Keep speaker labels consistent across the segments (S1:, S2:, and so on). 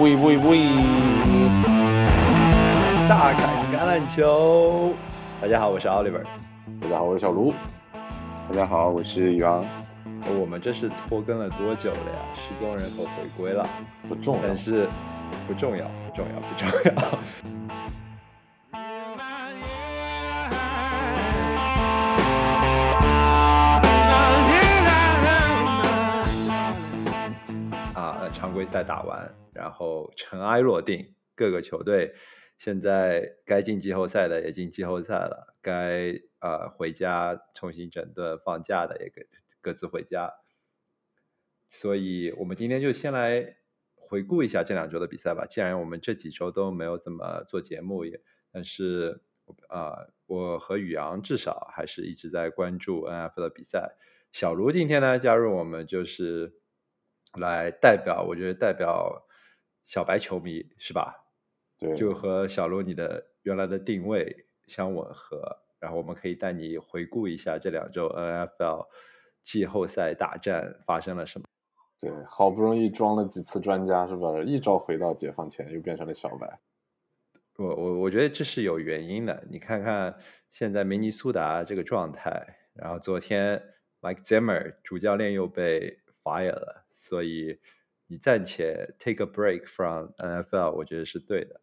S1: 喂喂喂！
S2: 大砍橄榄球，大家好，我是 Oliver。
S1: 大家好，我是小卢。
S3: 大家好，我是宇昂。
S2: 我们这是拖更了多久了呀？失踪人口回归了，
S1: 不重要，
S2: 但是不重要，不重要，不重要。规赛打完，然后尘埃落定，各个球队现在该进季后赛的也进季后赛了，该呃回家重新整顿放假的也各各自回家。所以我们今天就先来回顾一下这两周的比赛吧。既然我们这几周都没有怎么做节目，也但是啊、我和宇阳至少还是一直在关注 N F 的比赛。小卢今天呢加入我们，就是来代表，我觉得代表小白球迷是吧？
S1: 对，
S2: 就和小罗你的原来的定位相吻合，然后我们可以带你回顾一下这两周 NFL 季后赛大战发生了什么。
S1: 对，好不容易装了几次专家是吧？一招回到解放前，又变成了小白。
S2: 我我我觉得这是有原因的，你看看现在明尼苏达这个状态，然后昨天 Mike Zimmer 主教练又被 fire 了，所以你暂且 take a break from NFL，我觉得是对的，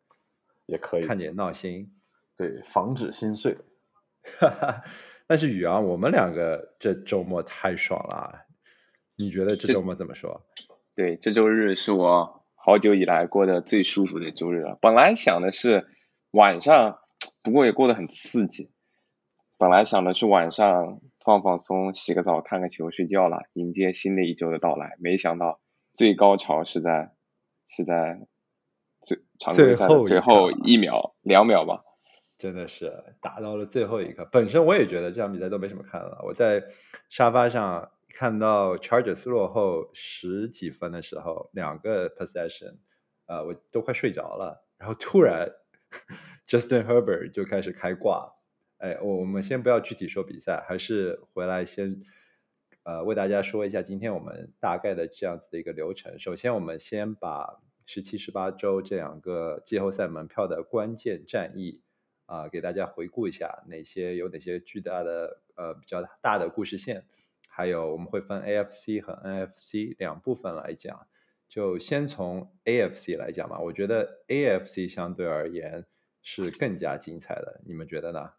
S1: 也可以
S2: 看点闹心。
S1: 对，防止心碎。
S2: 哈哈，但是宇昂，我们两个这周末太爽了啊，你觉得这
S3: 这
S2: 周末怎么说？
S3: 对，这周日是我好久以来过得最舒服的周日了。本来想的是晚上，不过也过得很刺激。本来想着是晚上放放松，洗个澡，看个球，睡觉了，迎接新的一周的到来。没想到最高潮是在是在最常规赛的
S2: 最后一
S3: 最后一秒两秒吧。
S2: 真的是打到了最后一刻。本身我也觉得这场比赛都没什么看了。我在沙发上看到 Chargers 落后十几分的时候，两个 possession，呃，我都快睡着了。然后突然 Justin Herbert 就开始开挂。哎，我我们先不要具体说比赛，还是回来先呃为大家说一下今天我们大概的这样子的一个流程。首先，我们先把十七、十八周这两个季后赛门票的关键战役啊、给大家回顾一下哪些有哪些巨大的呃比较大的故事线，还有我们会分 AFC 和 NFC 两部分来讲。就先从 AFC 来讲吧，我觉得 AFC 相对而言是更加精彩的，你们觉得呢？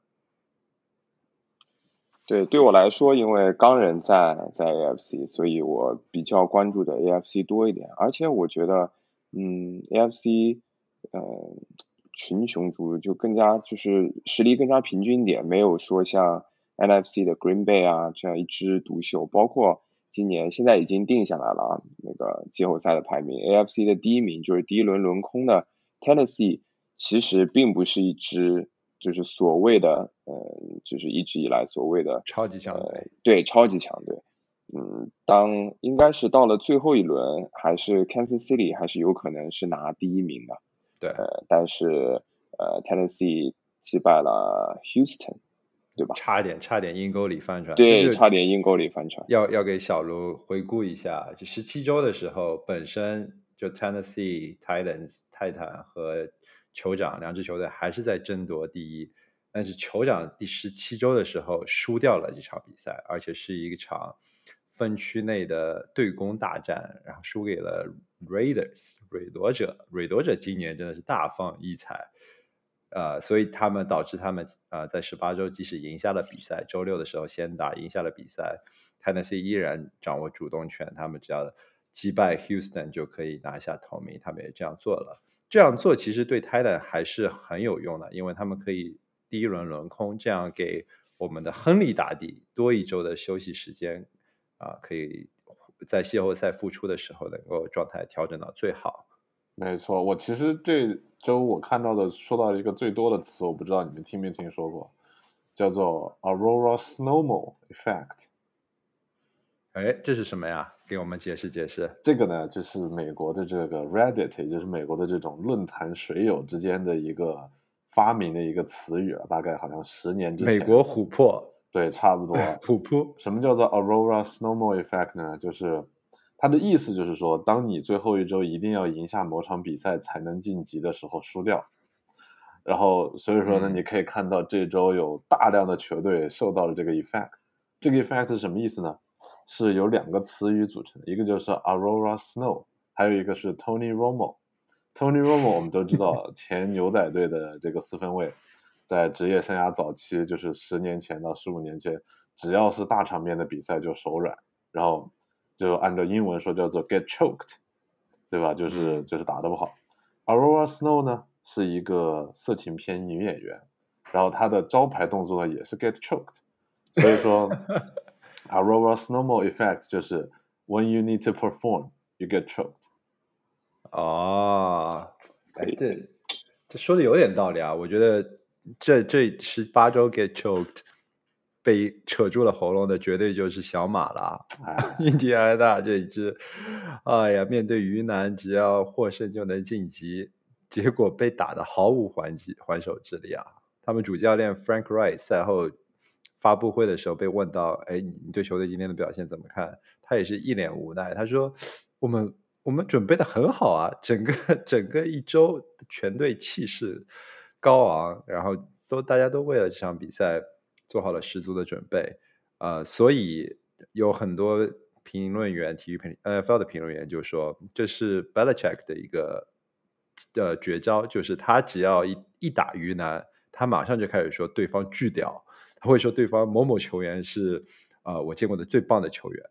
S3: 对，对我来说，因为钢人在在 AFC，所以我比较关注的 AFC 多一点。而且我觉得，嗯，AFC，呃，群雄逐鹿，就更加就是实力更加平均一点，没有说像 NFC 的 Green Bay 啊这样一枝独秀。包括今年现在已经定下来了啊，那个季后赛的排名，AFC 的第一名就是第一轮轮空的 Tennessee，其实并不是一支就是所谓的呃，就是一直以来所谓的
S2: 超级强队
S3: 呃，对，超级强队。嗯，当应该是到了最后一轮，还是 Kansas City 还是有可能是拿第一名的。
S2: 对，
S3: 呃，但是呃，Tennessee 击败了 Houston，对吧？
S2: 差点差点阴沟里翻船，
S3: 对，
S2: 就是
S3: 差点阴沟里翻船。
S2: 要要给小卢回顾一下，就十七周的时候，本身就 Tennessee Titans 泰坦和酋长两支球队还是在争夺第一，但是酋长第十七周的时候输掉了这场比赛，而且是一场分区内的对攻大战，然后输给了 Raiders 蕊夺者。蕊夺者今年真的是大放异彩。呃，所以他们导致他们呃在十八周即使赢下了比赛，周六的时候先打赢下了比赛，Tennessee 依然掌握主动权，他们只要击败 Houston 就可以拿下头名，他们也这样做了。这样做其实对 Titan 还是很有用的，因为他们可以第一轮轮空，这样给我们的亨利打底多一周的休息时间啊、可以在季后赛复出的时候能够状态调整到最好。
S1: 没错，我其实这周我看到的说到一个最多的词，我不知道你们听没听说过，叫做 Aurora Snowball Effect。
S2: 哎，这是什么呀？给我们解释解释。
S1: 这个呢，就是美国的这个 Reddit，也就是美国的这种论坛水友之间的一个发明的一个词语了，大概好像十年之前。
S2: 美国琥珀，
S1: 对，差不多。
S2: 琥珀，
S1: 什么叫做 Aurora Snowball Effect 呢？就是它的意思就是说，当你最后一周一定要赢下某场比赛才能晋级的时候输掉。然后所以说呢，
S2: 嗯
S1: 你可以看到这周有大量的球队受到了这个 effect。这个 effect 是什么意思呢？是由两个词语组成的，一个就是 Aurora Snow，还有一个是 Tony Romo。Tony Romo 我们都知道，前牛仔队的这个四分卫，在职业生涯早期，就是十年前到十五年前，只要是大场面的比赛就手软，然后就按照英文说叫做 get choked，对吧？就是
S2: 嗯
S1: 就是打得不好。Aurora Snow 呢是一个色情片女演员，然后她的招牌动作呢也是 get choked，所以说 Aurora Snowball Effect 就是 when you need to perform you get choked。
S2: 哦，哎这这说的有点道理啊。我觉得这这十八周 get choked 被扯住了喉咙的，绝对就是小马了。
S1: 哎，
S2: 印第安纳这一支，哎呀，面对鱼腩，只要获胜就能晋级，结果被打得毫无还击还手之力啊！他们主教练 Frank Wright 赛后发布会的时候被问到：“哎，你对球队今天的表现怎么看？”他也是一脸无奈，他说：“我们我们准备的很好啊，整个整个一周全队气势高昂，然后都大家都为了这场比赛做好了十足的准备。”呃，所以有很多评论员、体育评 NFL 的评论员就说，这是 Belichick 的一个呃绝招，就是他只要一一打鱼腩，他马上就开始说对方巨屌，他会说对方某某球员是呃我见过的最棒的球员，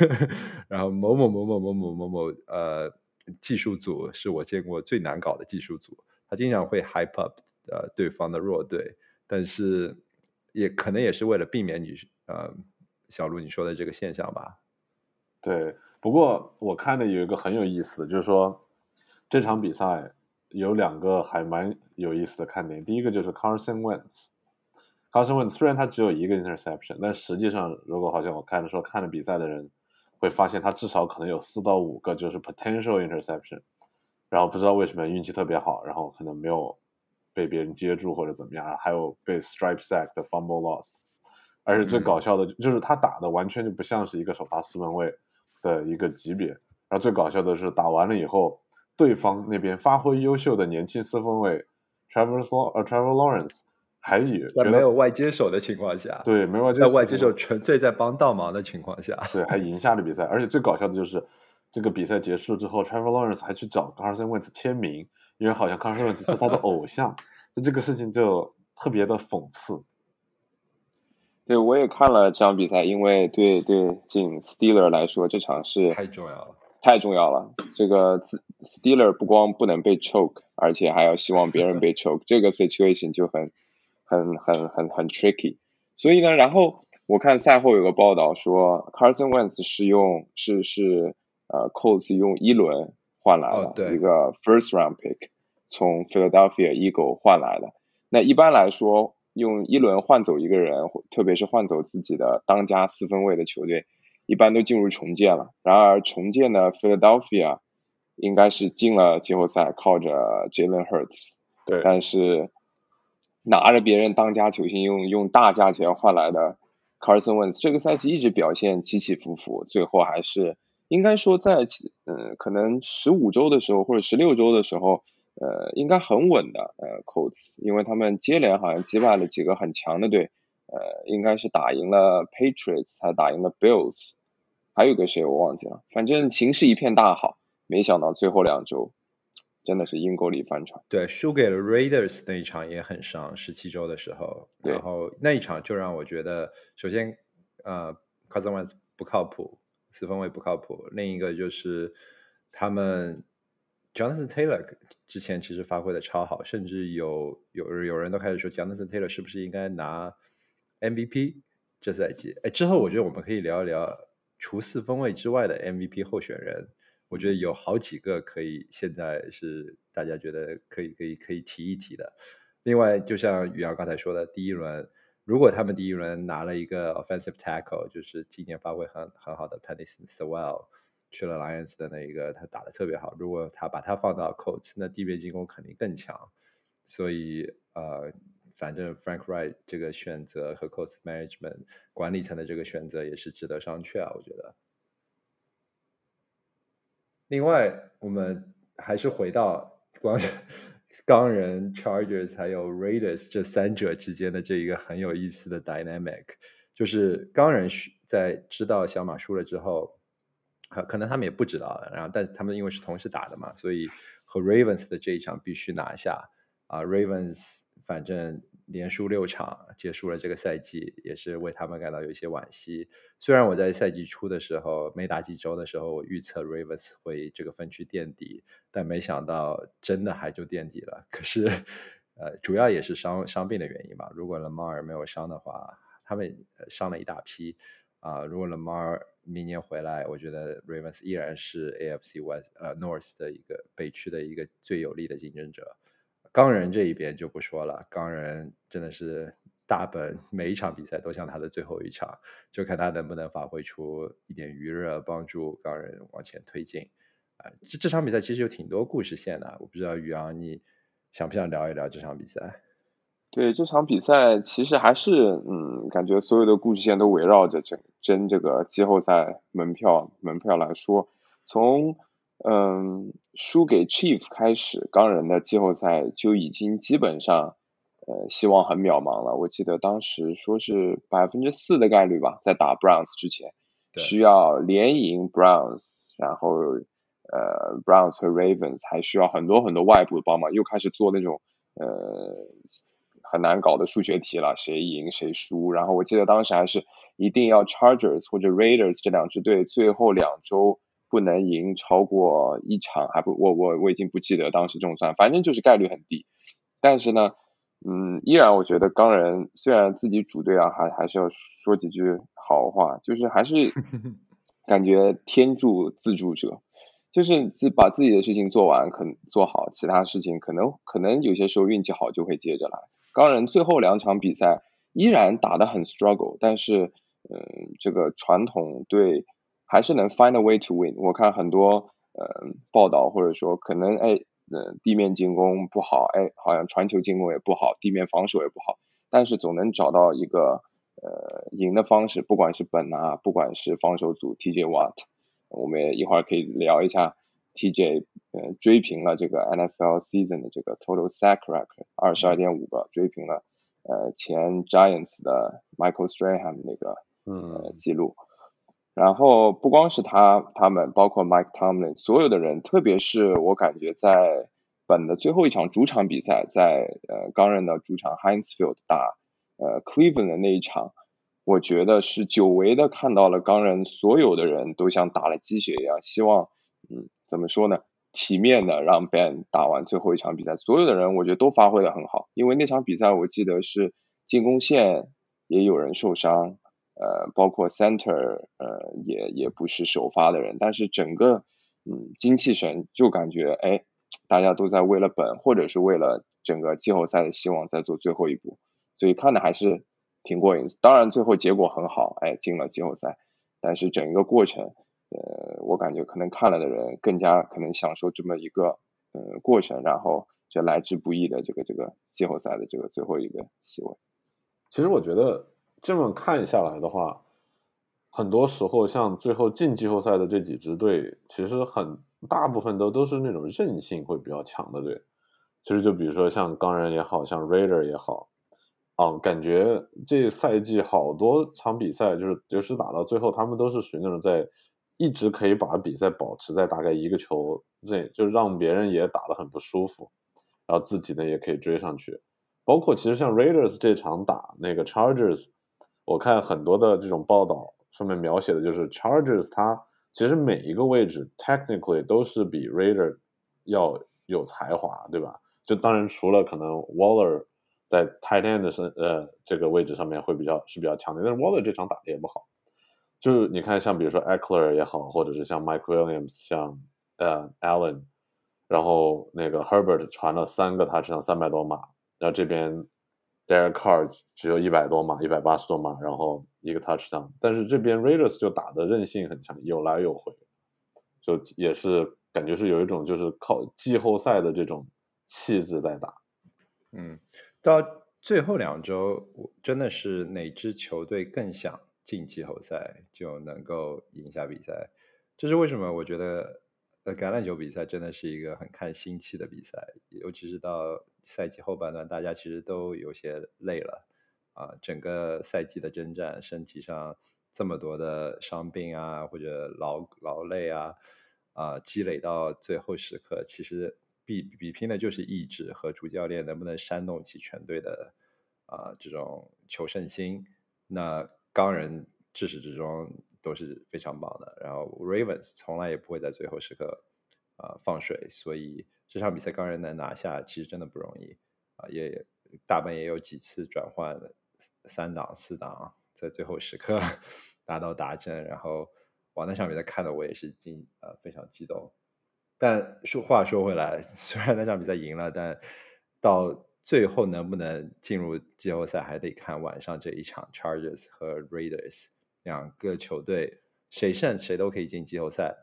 S2: 然后某某某某某某某某呃技术组是我见过最难搞的技术组，他经常会 hype up 呃对方的弱队，但是也可能也是为了避免你呃小鹿你说的这个现象吧。
S1: 对，不过我看的有一个很有意思，就是说这场比赛有两个还蛮有意思的看点。第一个就是 Carson Wentz。Carson Wentz 虽然他只有一个 interception，但实际上如果好像我看的时候看了比赛的人会发现他至少可能有四到五个就是 potential interception，然后不知道为什么运气特别好，然后可能没有被别人接住或者怎么样，还有被 stripe sack 的 fumble lost。而且最
S2: 嗯
S1: 搞笑的就是他打的完全就不像是一个首发四分卫的一个级别。然后最搞笑的是打完了以后，对方那边发挥优秀的年轻四分卫 Trevor Law 呃 Trevor Lawrence 还以
S2: 在没有外接手的情况下，
S1: 对没有外接
S2: 在外接
S1: 手
S2: 手纯粹在帮倒忙的情况下，
S1: 对还赢下了比赛。而且最搞笑的就是这个比赛结束之后，Trevor Lawrence 还去找 Carson Wentz 签名，因为好像 Carson Wentz 是他的偶像，就这个事情就特别的讽刺。
S3: 对，我也看了这场比赛，因为对对进 Steeler 来说，这场是
S2: 太重要了。
S3: 太重要了。这个 Steeler 不光不能被 choke，而且还要希望别人被 choke，这个 situation 就很很很很很 tricky。所以呢，然后我看赛后有个报道说，Carson Wentz 是用是是呃 Colts 用一轮换来
S2: 哦对
S3: 的一个 first round pick，从 Philadelphia Eagle 换来的。那一般来说，用一轮换走一个人，或特别是换走自己的当家四分卫的球队，一般都进入重建了。然而重建的 Philadelphia 应该是进了季后赛，靠着 Jalen Hurts，
S1: 对
S3: 但是拿着别人当家球星用用大价钱换来的 Carson Wentz，这个赛季一直表现起起伏伏，最后还是应该说在呃可能十五周的时候或者十六周的时候，呃应该很稳的呃 Colts，因为他们接连好像击败了几个很强的队，呃应该是打赢了 Patriots，还打赢了 Bills，还有个谁我忘记了，反正形势一片大好，没想到最后两周真的是阴沟里翻船。
S2: 对，输给了 Raiders 那一场也很伤，十七周的时候，然后那一场就让我觉得，首先，呃，Cousin Wentz 不靠谱，四分卫不靠谱，另一个就是他们 Jonathan Taylor 之前其实发挥的超好，甚至有有有人都开始说 Jonathan Taylor 是不是应该拿 MVP 这赛季？哎，之后我觉得我们可以聊一聊除四分卫之外的 MVP 候选人。我觉得有好几个可以，现在是大家觉得可以可以可以提一提的。另外，就像宇阳刚才说的，第一轮如果他们第一轮拿了一个 offensive tackle，就是今年发挥很很好的 Penny Sewell 去了 Lions 的那一个，他打的特别好。如果他把他放到 Coats，那地面进攻肯定更强。所以呃，反正 Frank Wright 这个选择和 Coats management 管理层的这个选择也是值得商榷啊，我觉得。另外，我们还是回到光钢人、Chargers 还有 Raiders 这三者之间的这一个很有意思的 dynamic，就是钢人在知道小马输了之后，可可能他们也不知道了，然后但他们因为是同时打的嘛，所以和 Ravens 的这一场必须拿下啊，Ravens 反正。连输六场，结束了这个赛季，也是为他们感到有一些惋惜。虽然我在赛季初的时候，没打几周的时候，我预测 Ravens 会这个分区垫底，但没想到真的还就垫底了。可是，呃，主要也是伤伤病的原因吧。如果 Lamar 没有伤的话，他们伤了一大批啊。如果 Lamar 明年回来，我觉得 Ravens 依然是 AFC West 呃 North 的一个北区的一个最有力的竞争者。钢人这一边就不说了，钢人真的是大本，每一场比赛都像他的最后一场，就看他能不能发挥出一点余热，帮助钢人往前推进。啊，这这场比赛其实有挺多故事线的，我不知道宇阳你想不想聊一聊这场比赛？
S3: 对，这场比赛其实还是嗯，感觉所有的故事线都围绕着争争这个季后赛门票门票来说，从。嗯，输给 Chief 开始，钢人的季后赛就已经基本上，呃，希望很渺茫了。我记得当时说是百分之四的概率吧，在打 Browns 之前，需要连赢 Browns，然后呃，Browns 和 Ravens 还需要很多很多外部的帮忙，又开始做那种呃很难搞的数学题了，谁赢谁输。然后我记得当时还是一定要 Chargers 或者 Raiders 这两支队最后两周。不能赢超过一场，还不我我我已经不记得当时这么算，反正就是概率很低。但是呢，嗯，依然我觉得钢人虽然自己主队啊，还还是要说几句好话，就是还是 感觉天助自助者，就是自把自己的事情做完，可能做好，其他事情可能可能有些时候运气好就会接着来。钢人最后两场比赛依然打得很 struggle，但是嗯，这个传统对。还是能 find a way to win。我看很多呃报道或者说可能哎呃地面进攻不好，哎好像传球进攻也不好，地面防守也不好，但是总能找到一个呃赢的方式。不管是本啊，不管是防守组 TJ Watt，我们也一会儿可以聊一下 TJ 呃追平了这个 NFL season 的这个 total sack record 二十二点五个，追平了呃前 Giants 的 Michael Strahan 那个呃记录。然后不光是他，他们包括 Mike Tomlin，所有的人，特别是我感觉在本的最后一场主场比赛，在呃钢人的主场 Heinz Field 打呃 Cleveland 的那一场，我觉得是久违的看到了钢人所有的人都像打了鸡血一样，希望嗯怎么说呢，体面的让 Ben 打完最后一场比赛，所有的人我觉得都发挥的很好，因为那场比赛我记得是进攻线也有人受伤。呃，包括 center，呃，也也不是首发的人，但是整个，嗯，精气神就感觉，哎，大家都在为了本，或者是为了整个季后赛的希望在做最后一步，所以看的还是挺过瘾。当然最后结果很好，哎，进了季后赛，但是整一个过程，呃，我感觉可能看了的人更加可能享受这么一个，呃，过程，然后这来之不易的这个这个季后赛的这个最后一个席位。
S1: 其实我觉得。这么看下来的话，很多时候像最后进季后赛的这几支队，其实很大部分都都是那种韧性会比较强的队。其实就比如说像钢人也好像 Raider 也好，啊，感觉这赛季好多场比赛就是就是打到最后，他们都是属于那种在一直可以把比赛保持在大概一个球内，就让别人也打得很不舒服，然后自己呢也可以追上去。包括其实像 Raiders 这场打那个 Chargers。我看很多的这种报道，上面描写的就是 Chargers，它其实每一个位置 technically 都是比 Raider 要有才华，对吧？就当然除了可能 Waller 在 tight end 的呃这个位置上面会比较是比较强的，但是 Waller 这场打的也不好。就是你看像比如说 Eckler 也好，或者是像 Mike Williams，像呃 Allen，然后那个 Herbert 传了三个 touchdown 三百多码，然后这边。Derek Carr 只有一百多码，一百八十多码，然后一个 touchdown，但是这边 Raiders 就打的韧性很强，有来有回，就也是感觉是有一种就是靠季后赛的这种气质在打。
S2: 嗯，到最后两周，真的是哪支球队更想进季后赛就能够赢下比赛，这是为什么？我觉得呃，橄榄球比赛真的是一个很看心气的比赛，尤其是到赛季后半段，大家其实都有些累了啊。整个赛季的征战，身体上这么多的伤病啊，或者劳劳累啊，啊，积累到最后时刻，其实比比拼的就是意志和主教练能不能煽动起全队的啊这种求胜心。那钢人至始至终。都是非常棒的，然后 Ravens 从来也不会在最后时刻啊放水，所以这场比赛钢人能拿下，其实真的不容易啊，也大本也有几次转换三档四档，在最后时刻达到达阵，然后哇那场比赛看的我也是惊呃非常激动，但说话说回来，虽然那场比赛赢了，但到最后能不能进入季后赛，还得看晚上这一场 Charges 和 Raiders。两个球队谁胜谁都可以进季后赛。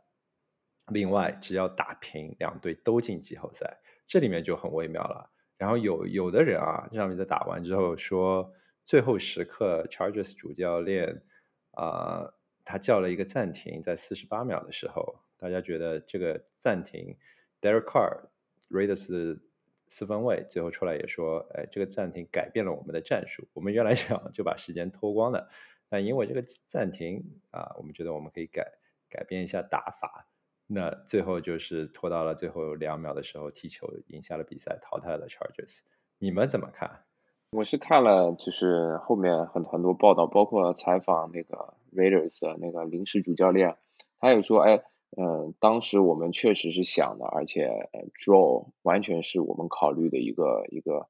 S2: 另外，只要打平，两队都进季后赛，这里面就很微妙了。然后有有的人啊，这场比赛打完之后说，最后时刻，Chargers 主教练啊，他叫了一个暂停，在四十八秒的时候，大家觉得这个暂停，Derek Carr Raiders 四分卫最后出来也说，哎，这个暂停改变了我们的战术，我们原来想就把时间拖光的。那因为这个暂停啊，我们觉得我们可以改改变一下打法。那最后就是拖到了最后两秒的时候踢球赢下了比赛，淘汰了 Chargers。你们怎么看？
S3: 我是看了，就是后面很很多报道，包括采访那个 Raiders 的那个临时主教练，他有说，哎，嗯，当时我们确实是想的，而且 draw 完全是我们考虑的一个一个。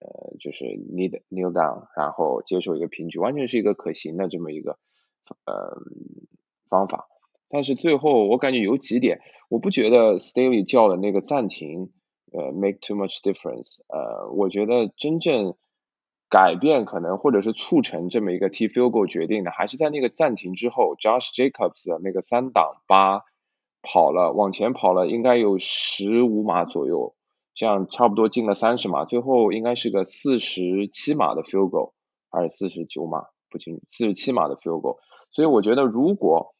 S3: 呃，就是 need kneel down，然后接受一个平局，完全是一个可行的这么一个呃方法。但是最后我感觉有几点，我不觉得 Staley 叫的那个暂停呃 make too much difference。呃，我觉得真正改变可能或者是促成这么一个 T field goal 决定的，还是在那个暂停之后，Josh Jacobs 的那个三档八跑了往前跑了，应该有十五码左右。这样差不多进了三十码，最后应该是个四十七码的 field goal，还是四十九码不清楚，四十七码的 field goal。所以我觉得，如果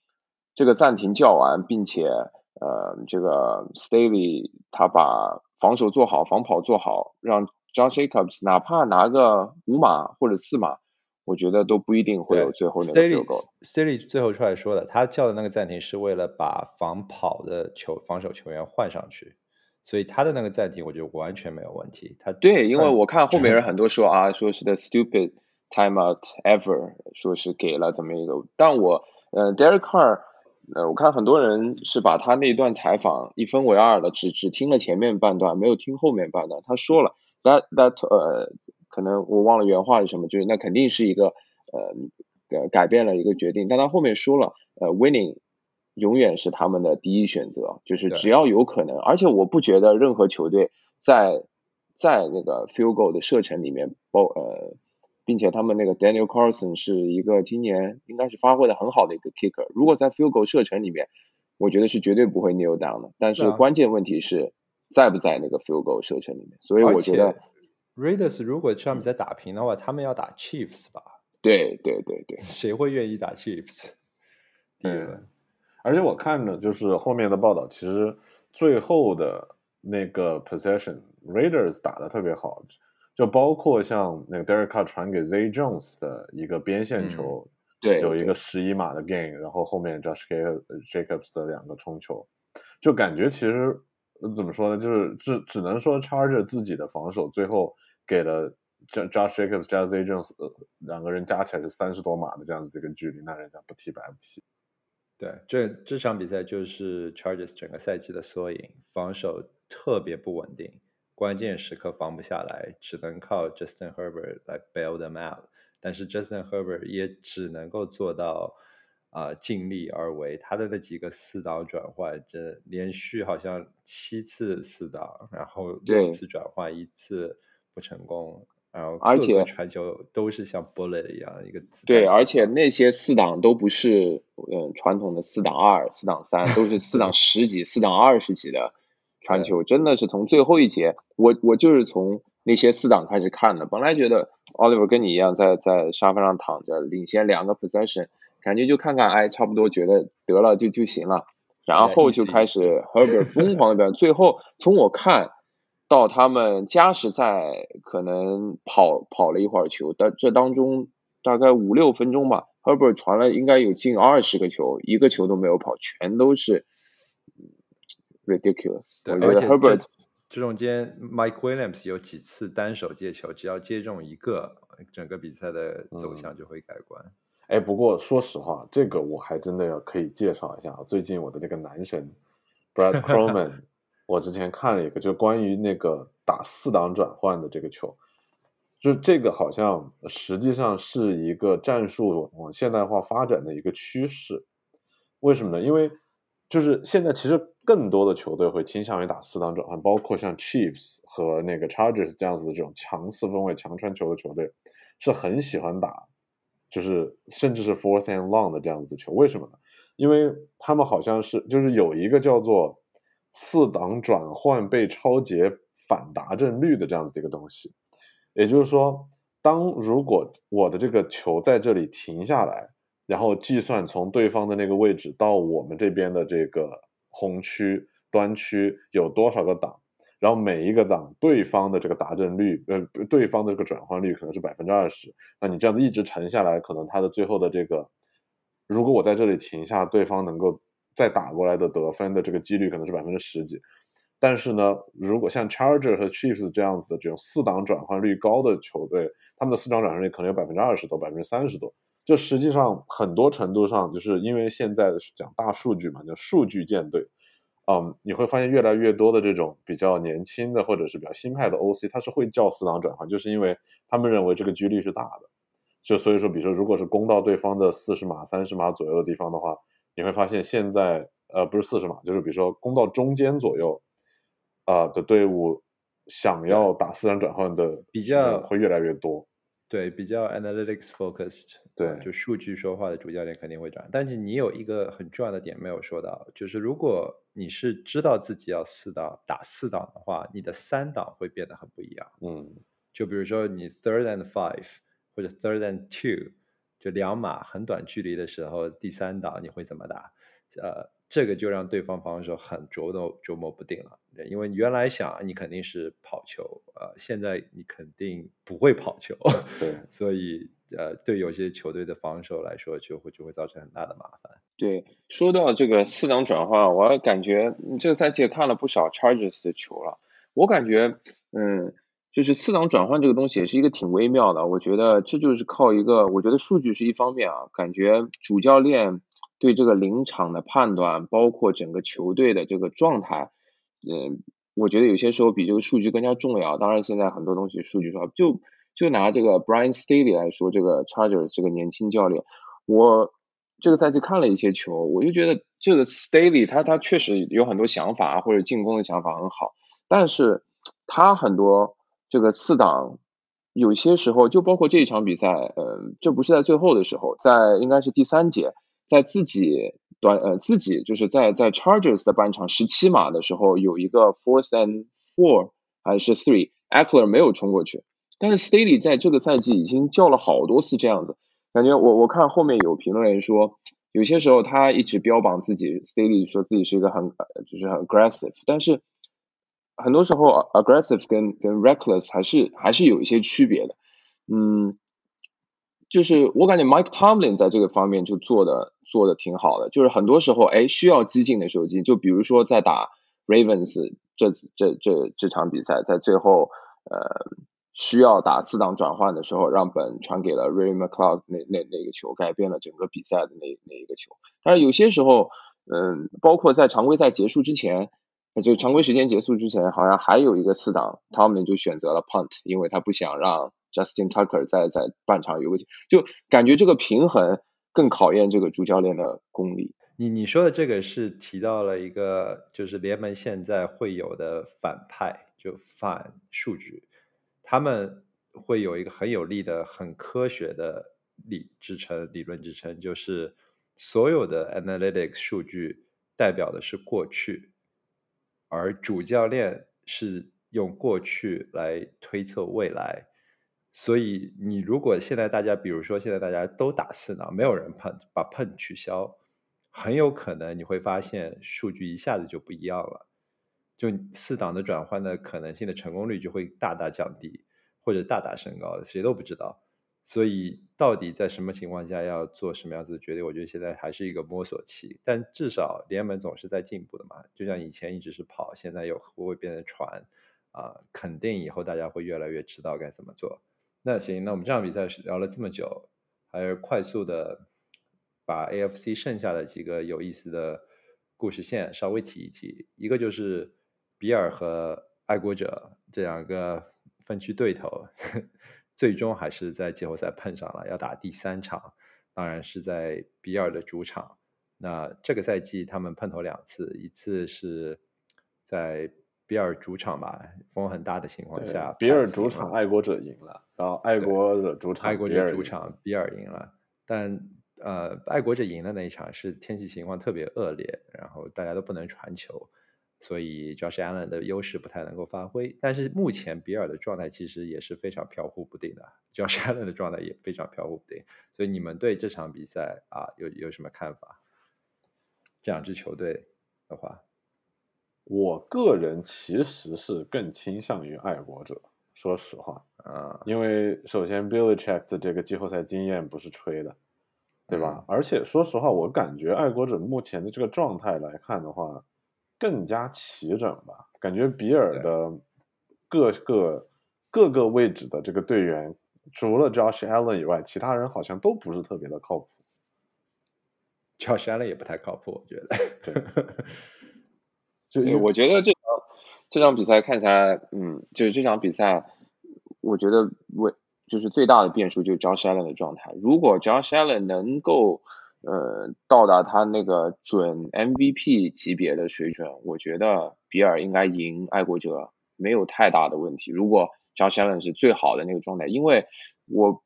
S3: 这个暂停叫完，并且呃，这个 Staley 他把防守做好，防跑做好，让 John Jacobs 哪怕拿个五码或者四码，我觉得都不一定会有最后那个 field goal。
S2: Staley 最后出来说的，他叫的那个暂停是为了把防跑的球防守球员换上去。所以他的那个暂停，我觉得完全没有问题。他
S3: 对，因为我看后面人很多说啊，说是 the stupid timeout ever，说是给了怎么一个。但我呃，Derek Carr，呃，我看很多人是把他那段采访一分为二的，只只听了前面半段，没有听后面半段。他说了，that that 呃，可能我忘了原话是什么，就是那肯定是一个呃改改变了一个决定。但他后面说了，呃，winning。永远是他们的第一选择，就是只要有可能，而且我不觉得任何球队在在那个 field goal 的射程里面包呃，并且他们那个 Daniel Carlson 是一个今年应该是发挥的很好的一个 kicker，如果在 field goal 射程里面，我觉得是绝对不会 kneel down 的。但是关键问题是在不在那个 field goal 射程里面，所以我觉得
S2: Raiders 如果这场比赛打平的话，他们要打 Chiefs 吧？
S3: 对对对对，
S2: 谁会愿意打 Chiefs？
S1: 嗯。而且我看着就是后面的报道，其实最后的那个 possession Raiders 打的特别好，就包括像那个 Derek Carr 传给 Zay Jones 的一个边线球，
S3: 对，
S1: 有一个十一码的 gain，然后后面 Josh Jacobs 的两个冲球，就感觉其实怎么说呢，就是只只能说 Charger 自己的防守最后给了 Josh Jacobs 加 Zay Jones 两个人加起来是三十多码的这样子一个距离，那人家不踢白不踢。
S2: 对，这这场比赛就是 Chargers 整个赛季的缩影，防守特别不稳定，关键时刻防不下来，只能靠 Justin Herbert 来 bail them out。但是 Justin Herbert 也只能够做到啊尽力而为，他的那几个四档转换，这连续好像七次四档，然后六次转换一次不成功。
S3: 而且
S2: 传球都是像 bullet 一样一个
S3: 对，而且那些四档都不是嗯传统的四档二、四档三，都是四档 十几、四档二十几的传球，真的是从最后一节，我我就是从那些四档开始看的。本来觉得 Oliver 跟你一样在在沙发上躺着，领先两个 possession，感觉就看看哎，差不多觉得得了就就行了。然后就开 始 Herbert 疯狂的，最后从我看到他们加时赛可能跑跑了一会儿球，但这当中大概五六分钟吧，Herbert 传了应该有近二十个球，一个球都没有跑，全都是 ridiculous。我觉得 Herbert
S2: 这中间 Mike Williams 有几次单手接球，只要接中一个，整个比赛的走向就会改观。
S1: 哎，不过说实话，这个我还真的要可以介绍一下。最近我的那个男神 Brad Croman，我之前看了一个，就关于那个打四档转换的这个球，就这个好像实际上是一个战术往现代化发展的一个趋势。为什么呢？因为就是现在其实更多的球队会倾向于打四档转换，包括像 Chiefs 和那个 Chargers 这样子的这种强四分位、强传球的球队，是很喜欢打。就是甚至是 fourth and long 的这样子球，为什么呢？因为他们好像是就是有一个叫做四档转换被超节反达阵率的这样子的一个东西，也就是说，当如果我的这个球在这里停下来，然后计算从对方的那个位置到我们这边的这个红区端区有多少个档。然后每一个档对方的这个达阵率，呃，对方的这个转换率可能是百分之二十。那你这样子一直沉下来，可能他的最后的这个，如果我在这里停下，对方能够再打过来的得分的这个几率可能是百分之十几。但是呢，如果像 Charger 和 Chiefs 这样子的这种四档转换率高的球队，他们的四档转换率可能有百分之二十多、百分之三十多。就实际上很多程度上，就是因为现在是讲大数据嘛，叫数据舰队。嗯，你会发现越来越多的这种比较年轻的或者是比较新派的 OC，它是会叫四档转换，就是因为他们认为这个几率是大的。就所以说，比如说，如果是攻到对方的四十码、三十码左右的地方的话，你会发现现在呃不是四十码，就是比如说攻到中间左右啊的队伍，想要打四档转换的
S2: 比较
S1: 会越来越多。
S2: 对，比较 analytics focused，
S1: 对，
S2: 就数据说话的主教练肯定会转。但是你有一个很重要的点没有说到，就是如果你是知道自己要四档打四档的话，你的三档会变得很不一样。
S1: 嗯，
S2: 就比如说你 third and five 或者 third and two，就两码很短距离的时候，第三档你会怎么打？呃。这个就让对方防守很琢磨琢磨不定了，因为你原来想你肯定是跑球，呃，现在你肯定不会跑球，
S1: 对，
S2: 所以呃，对有些球队的防守来说，就会就会造成很大的麻烦。
S3: 对，说到这个四档转换，我感觉这个赛季看了不少 Chargers 的球了，我感觉，嗯，就是四档转换这个东西也是一个挺微妙的，我觉得这就是靠一个，我觉得数据是一方面啊，感觉主教练。对这个临场的判断，包括整个球队的这个状态，嗯，我觉得有些时候比这个数据更加重要。当然，现在很多东西数据说，就就拿这个 Brian Staley 来说，这个 Chargers 这个年轻教练，我这个赛季看了一些球，我就觉得这个 Staley 他他确实有很多想法或者进攻的想法很好，但是他很多这个四档，有些时候就包括这一场比赛，嗯，这不是在最后的时候，在应该是第三节。在自己短呃自己就是在在 Chargers 的半场十七码的时候，有一个 fourth and four 还是 three，Eckler 没有冲过去，但是 Staley 在这个赛季已经叫了好多次这样子，感觉我我看后面有评论员说，有些时候他一直标榜自己 Staley 说自己是一个很就是很 aggressive，但是很多时候 aggressive 跟跟 reckless 还是还是有一些区别的，嗯，就是我感觉 Mike Tomlin 在这个方面就做的。做的挺好的，就是很多时候，哎，需要激进的时候激，就比如说在打 Ravens 这这这这场比赛，在最后，呃，需要打四档转换的时候，让本传给了 Ray McCloud 那那那个球，改变了整个比赛的那那一个球。但是有些时候，嗯，包括在常规赛结束之前，就常规时间结束之前，好像还有一个四档，Tomlin 就选择了 punt，因为他不想让 Justin Tucker 在在半场有个，就感觉这个平衡。更考验这个主教练的功力。
S2: 你你说的这个是提到了一个，就是联盟现在会有的反派，就反数据，他们会有一个很有力的、很科学的理支撑、理论支撑，就是所有的 analytics 数据代表的是过去，而主教练是用过去来推测未来。所以，你如果现在大家，比如说现在大家都打四档，没有人碰，把碰取消，很有可能你会发现数据一下子就不一样了，就四档的转换的可能性的成功率就会大大降低，或者大大升高，谁都不知道。所以到底在什么情况下要做什么样子的决定，我觉得现在还是一个摸索期。但至少联盟总是在进步的嘛，就像以前一直是跑，现在又会会变成传，啊，肯定以后大家会越来越知道该怎么做。那行，那我们这场比赛聊了这么久，还是快速的把 AFC 剩下的几个有意思的故事线稍微提一提。一个就是比尔和爱国者这两个分区对头。最终还是在季后赛碰上了，要打第三场，当然是在比尔的主场。那这个赛季他们碰头两次，一次是在比尔主场吧，风很大的情况下，
S1: 比尔主场爱国者赢了，然后爱国者主场
S2: 爱国者主场比尔赢了，但呃爱国者赢的那一场是天气情况特别恶劣，然后大家都不能传球。所以 Josh Allen 的优势不太能够发挥，但是目前比尔的状态其实也是非常飘忽不定的，Josh Allen 的状态也非常飘忽不定。所以你们对这场比赛啊有有什么看法？这两支球队的话，
S1: 我个人其实是更倾向于爱国者，说实话
S2: 啊，
S1: 因为首先 Billy Check 的这个季后赛经验不是吹的，对吧？而且说实话，我感觉爱国者目前的这个状态来看的话。更加齐整吧，感觉比尔的各个各个位置的这个队员，除了 Josh Allen 以外，其他人好像都不是特别的靠谱。
S2: Josh Allen 也不太靠谱，我觉得。
S1: 对，
S3: 就我觉得这场这场比赛看起来，嗯，就是这场比赛，我觉得为就是最大的变数就是 Josh Allen 的状态。如果 Josh Allen 能够呃，到达他那个准 MVP 级别的水准，我觉得比尔应该赢爱国者没有太大的问题。如果 Josh Allen 是最好的那个状态，因为我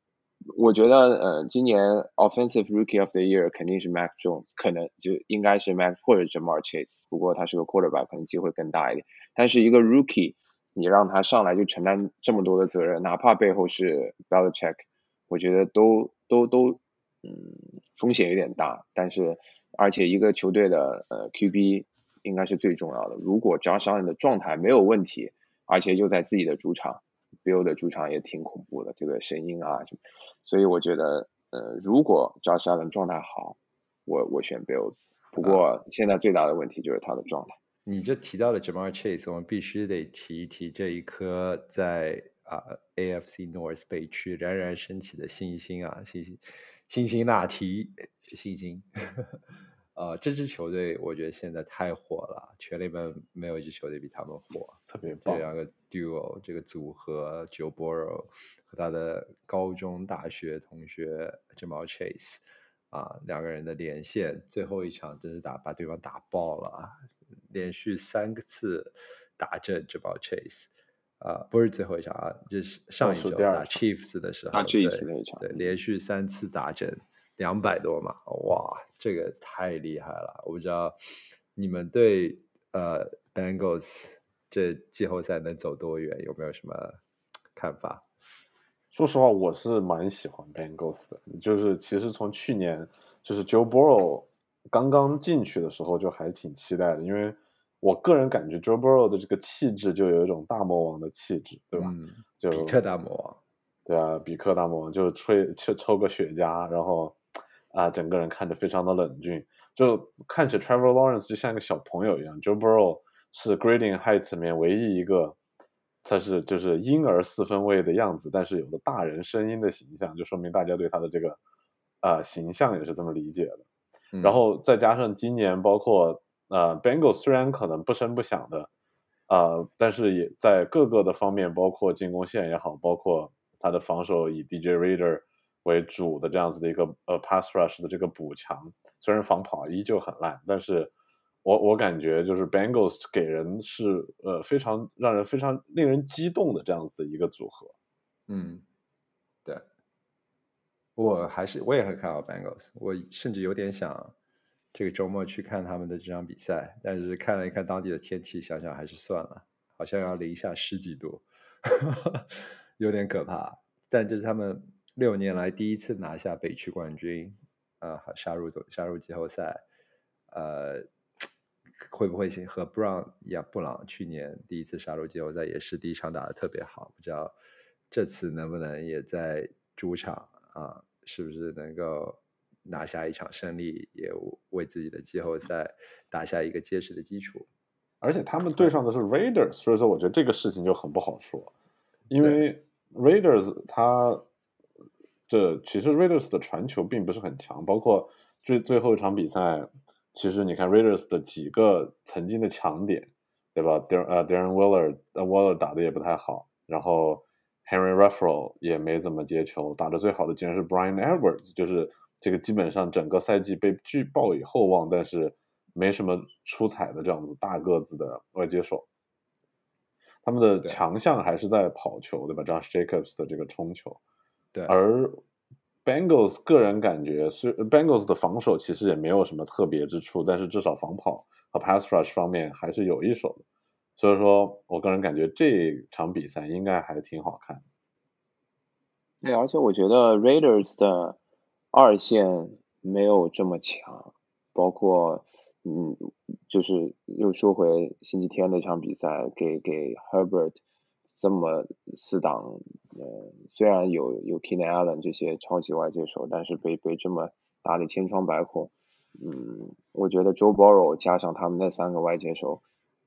S3: 我觉得呃，今年 Offensive Rookie of the Year 肯定是 Mac Jones，可能就应该是 Mac 或者 Jamar Chase，不过他是个 Quarterback，可能机会更大一点。但是一个 Rookie，你让他上来就承担这么多的责任，哪怕背后是 Belichick，我觉得都都都。嗯，风险有点大，但是而且一个球队的呃 QB 应该是最重要的。如果 Josh Allen 的状态没有问题，而且又在自己的主场，Bill 的主场也挺恐怖的，这个声音啊，所以我觉得呃，如果 Josh Allen 状态好，我我选 Bill。不过现在最大的问题就是他的状态。
S2: 你这提到了 Jamar Chase，我们必须得提一提这一颗在啊 AFC North 北区冉冉升起的星星啊，星星。辛辛那提，信心，呃，这支球队我觉得现在太火了，全联盟没有一支球队比他们火，
S1: 特别棒。
S2: 这两个 duo 这个组合，Joe Burrow 和他的高中、大学同学 Jamal Chase，啊，两个人的连线，最后一场真是打把对方打爆了，连续三个次打正 Jamal Chase。啊，不是最后一场啊，就是上一周打 Chiefs 的时候，
S3: 打 Chiefs 那一场，
S2: 对，连续三次打针，两百多嘛，哇，这个太厉害了！我不知道你们对呃 Bengals 这季后赛能走多远，有没有什么看法？
S1: 说实话，我是蛮喜欢 Bengals 的，就是其实从去年就是 Joe Burrow 刚刚进去的时候就还挺期待的，因为。我个人感觉，Joe Burrow 的这个气质就有一种大魔王的气质，对吧？
S2: 嗯，
S1: 就
S2: 比克大魔王，
S1: 对啊，比克大魔王就吹去抽个雪茄，然后啊，整个人看着非常的冷峻，就看起 Trevor Lawrence 就像一个小朋友一样。Joe Burrow 是 Grading Heights 里面唯一一个，他是就是婴儿四分位的样子，但是有着大人声音的形象，就说明大家对他的这个啊形象也是这么理解的。然后再加上今年包括。呃，Bengals 虽然可能不声不响的，呃，但是也在各个的方面，包括进攻线也好，包括他的防守以 DJ Reader 为主的这样子的一个呃 Pass Rush 的这个补强，虽然防跑依旧很烂，但是我我感觉就是 Bengals 给人是呃非常让人非常令人激动的这样子的一个组合。
S2: 嗯，对，我还是我也很看好 Bengals，我甚至有点想。这个周末去看他们的这场比赛，但是看了一看当地的天气，想想还是算了，好像要零下十几度，有点可怕。但这是他们六年来第一次拿下北区冠军，啊，杀入总杀入季后赛，呃，会不会和 Brown 一样？布朗去年第一次杀入季后赛也是第一场打的特别好，不知道这次能不能也在主场啊？是不是能够拿下一场胜利，也为自己的季后赛打下一个结实的基础？
S1: 而且他们对上的是 Raiders，所以说我觉得这个事情就很不好说，因为 Raiders 他这其实 Raiders 的传球并不是很强，包括最最后一场比赛，其实你看 Raiders 的几个曾经的强点，对吧？Dar 呃 Darren Waller 呃 Waller 打的也不太好，然后 Henry r e f e r l 也没怎么接球，打的最好的竟然是 Brian Edwards，就是这个基本上整个赛季被巨爆以厚望，但是。没什么出彩的这样子大个子的外接手，他们的强项还是在跑球，对吧？Josh Jacobs 的这个冲球，
S2: 对。
S1: 而 Bengals 个人感觉，是 Bengals 的防守其实也没有什么特别之处，但是至少防跑和 Pass Rush 方面还是有一手的。所以说我个人感觉这场比赛应该还挺好看。
S3: 对，而且我觉得 Raiders 的二线没有这么强，包括。嗯，就是又说回星期天那场比赛，给给 Herbert 这么四档，呃，虽然有有 Keenan Allen 这些超级外接手，但是被被这么打的千疮百孔。嗯，我觉得 Joe Burrow 加上他们那三个外接手，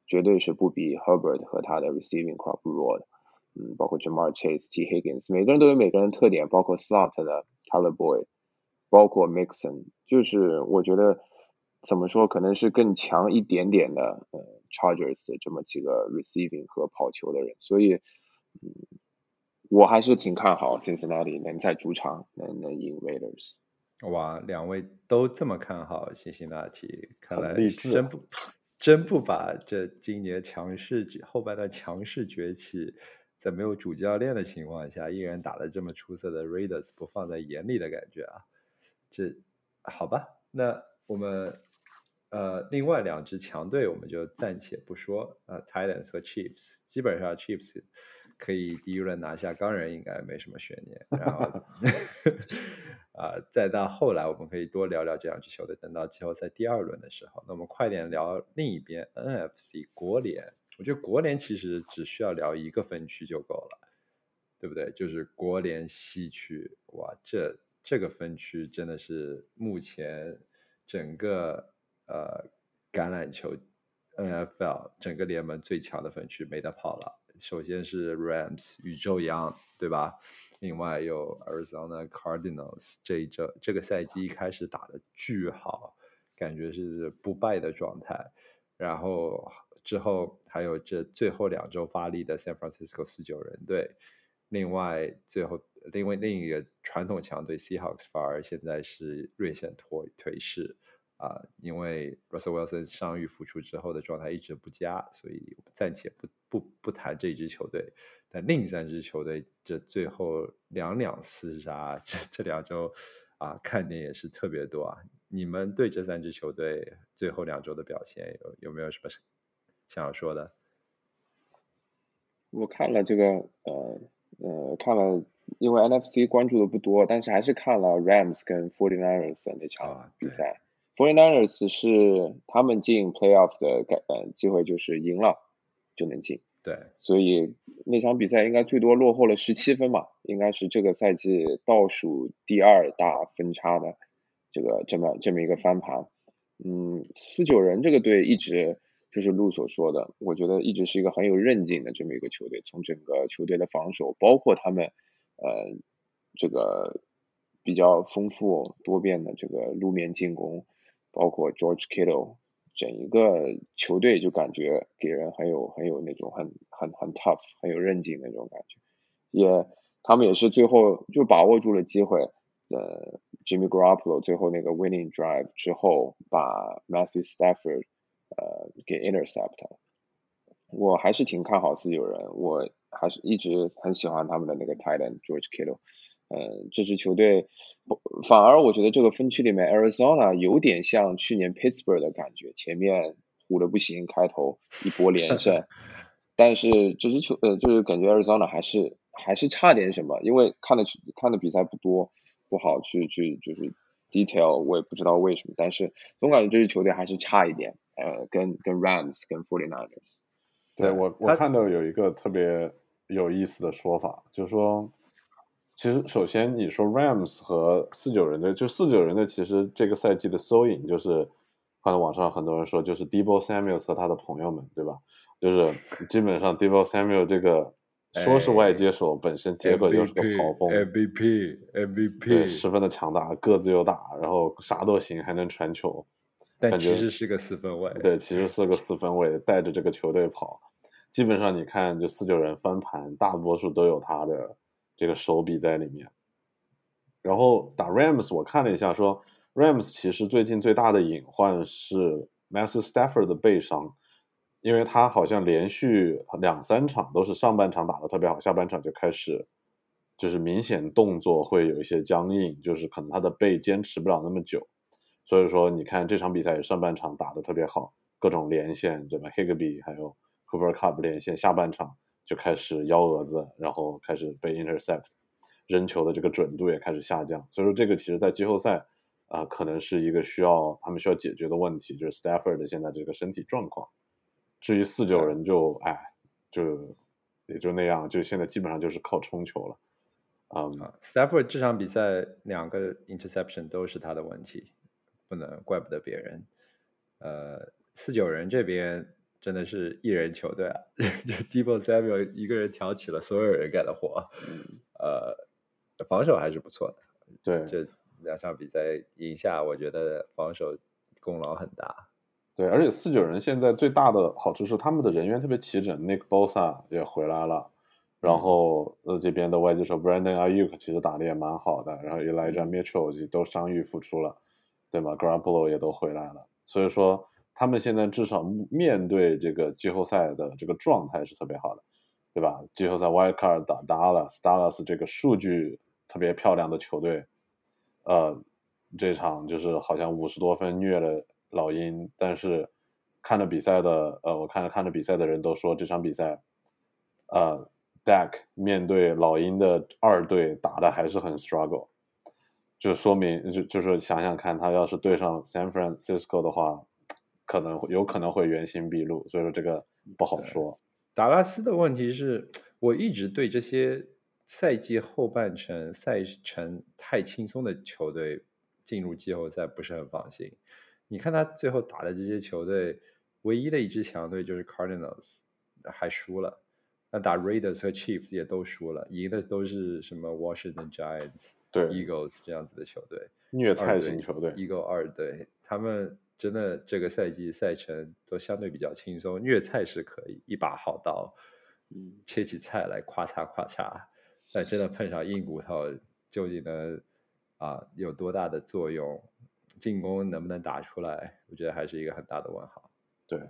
S3: 绝对是不比 Herbert 和他的 Receiving Crop 弱的。嗯，包括 Jamar Chase、T Higgins，每个人都有每个人的特点，包括 Slot 的 Tyler Boyd，包括 Mixon，就是我觉得。怎么说？可能是更强一点点的，呃，Chargers 的这么几个 receiving 和跑球的人，所以，嗯，我还是挺看好 Cincinnati 能在主场能能赢 Raiders。
S2: 哇，两位都这么看好辛辛那提，看来真不真不把这今年强势后半段强势崛起，在没有主教练的情况下，依然打得这么出色的 Raiders 不放在眼里的感觉啊。这好吧，那我们。呃，另外两支强队我们就暂且不说，呃，Titans 和 Chiefs，基本上 Chiefs 可以第一轮拿下钢人应该没什么悬念，然后啊，再到后来我们可以多聊聊这两支球队，等到季后赛第二轮的时候，那我们快点聊另一边 NFC 国联，我觉得国联其实只需要聊一个分区就够了，对不对？就是国联西区，哇，这这个分区真的是目前整个。呃，橄榄球 NFL 整个联盟最强的分区没得跑了。首先是 Rams 宇宙一样，对吧？另外有 Arizona Cardinals 这一周这个赛季一开始打的巨好，感觉是不败的状态。然后之后还有这最后两周发力的 San Francisco 四九人队。另外最后另外另一个传统强队 Seahawks 反而现在是锐线颓颓势。啊，因为 Russell Wilson 伤愈复出之后的状态一直不佳，所以暂且不不不谈这支球队。但另三支球队这最后两两厮杀，这这两周啊，看点也是特别多啊。你们对这三支球队最后两周的表现有有没有什么想要说的？
S3: 我看了这个，呃呃，看了，因为 NFC 关注的不多，但是还是看了 Rams 跟 Forty Niners 的那场比赛。Forty Niners 是他们进 Playoff 的改呃机会就是赢了就能进，
S2: 对，
S3: 所以那场比赛应该最多落后了十七分嘛，应该是这个赛季倒数第二大分差的这个这么这么一个翻盘。嗯，四九人这个队一直就是路所说的，我觉得一直是一个很有韧劲的这么一个球队，从整个球队的防守，包括他们呃这个比较丰富多变的这个路面进攻。包括 George Kittle，整一个球队就感觉给人很有很有那种很很很 tough 很有韧劲的那种感觉，也他们也是最后就把握住了机会，呃，Jimmy Garoppolo 最后那个 winning drive 之后把 Matthew Stafford 呃给 intercept，我还是挺看好自由人，我还是一直很喜欢他们的那个 tight end George Kittle。呃，这支球队不，反而我觉得这个分区里面，Arizona 有点像去年 Pittsburgh 的感觉，前面虎的不行，开头一波连 胜，但是这支球呃，就是感觉 Arizona 还是还是差点什么，因为看的看的比赛不多，不好去去就是 detail 我也不知道为什么，但是总感觉这支球队还是差一点，呃，跟跟 Rams 跟 Forty Niners。
S1: 对我我看到有一个特别有意思的说法，就是说，其实首先你说 Rams 和四九人队，就四九人队其实这个赛季的缩影就是，看到网上很多人说就是 Debo Samuel 和他的朋友们，对吧？就是基本上 Debo Samuel 这个说是外接手，本身结果就是个跑锋。
S2: MVP
S1: 对
S2: ，MVP，
S1: 十分的强大，个子又大，然后啥都行，还能传球。
S2: 但其实是个四分卫。
S1: 对，其实是个四分卫，带着这个球队跑。基本上你看，就四九人翻盘，大多数都有他的这个手笔在里面。然后打 Rams，我看了一下说，Rams 其实最近最大的隐患是 Matthew Stafford 的背伤，因为他好像连续两三场都是上半场打得特别好，下半场就开始就是明显动作会有一些僵硬，就是可能他的背坚持不了那么久。所以说，你看这场比赛上半场打得特别好，各种连线，对吧？Higby 还有 Cooper Cup 连线，下半场就开始幺蛾子，然后开始被 intercept，扔球的这个准度也开始下降。所以说，这个其实在季后赛啊、可能是一个需要他们需要解决的问题，就是 Stafford 的现在这个身体状况。至于四九人就哎，就也就那样，就现在基本上就是靠冲球了。嗯，
S2: 啊，Stafford 这场比赛两个 interception 都是他的问题，不能怪不得别人。呃，四九人这边真的是一人球队啊，就 Debo Samuel 一个人挑起了所有人干的活，呃，防守还是不错的。
S1: 对，
S2: 这两场比赛赢下，我觉得防守功劳很大。
S1: 对，而且四九人现在最大的好处是他们的人员特别齐整，Nick Bosa 也回来了，然
S2: 嗯
S1: 后呃这边的外接手 Brandon Ayuk 其实打的也蛮好的，然后 Elijah Mitchell 也都伤愈复出了，对吗？Garoppolo 也都回来了，所以说他们现在至少面对这个季后赛的这个状态是特别好的，对吧？季后赛 Wild Card 打 Dallas，Dallas 这个数据特别漂亮的球队，呃，这场就是好像五十多分虐了老鹰，但是看着比赛的，呃，我看了看着比赛的人都说这场比赛，呃，Dak 面对老鹰的二队打的还是很 struggle，就说明就就是想想看，他要是对上 San Francisco 的话，可能有可能会原形毕露，所以说这个不好说。
S2: 达拉斯的问题是我一直对这些赛季后半程赛程太轻松的球队进入季后赛不是很放心。你看他最后打的这些球队，唯一的一支强队就是 Cardinals，还输了。那打 Raiders 和 Chiefs 也都输了，赢的都是什么 Washington Giants、
S1: 对
S2: Eagles 这样子的球队。
S1: 虐菜型球队
S2: ，，Eagle 二队，他们真的这个赛季赛程都相对比较轻松，虐菜是可以一把好刀，
S3: 嗯，
S2: 切起菜来咔嚓咔嚓，但真的碰上硬骨头，究竟能啊有多大的作用？进攻能不能打出来？我觉得还是一个很大的问号。
S1: 对，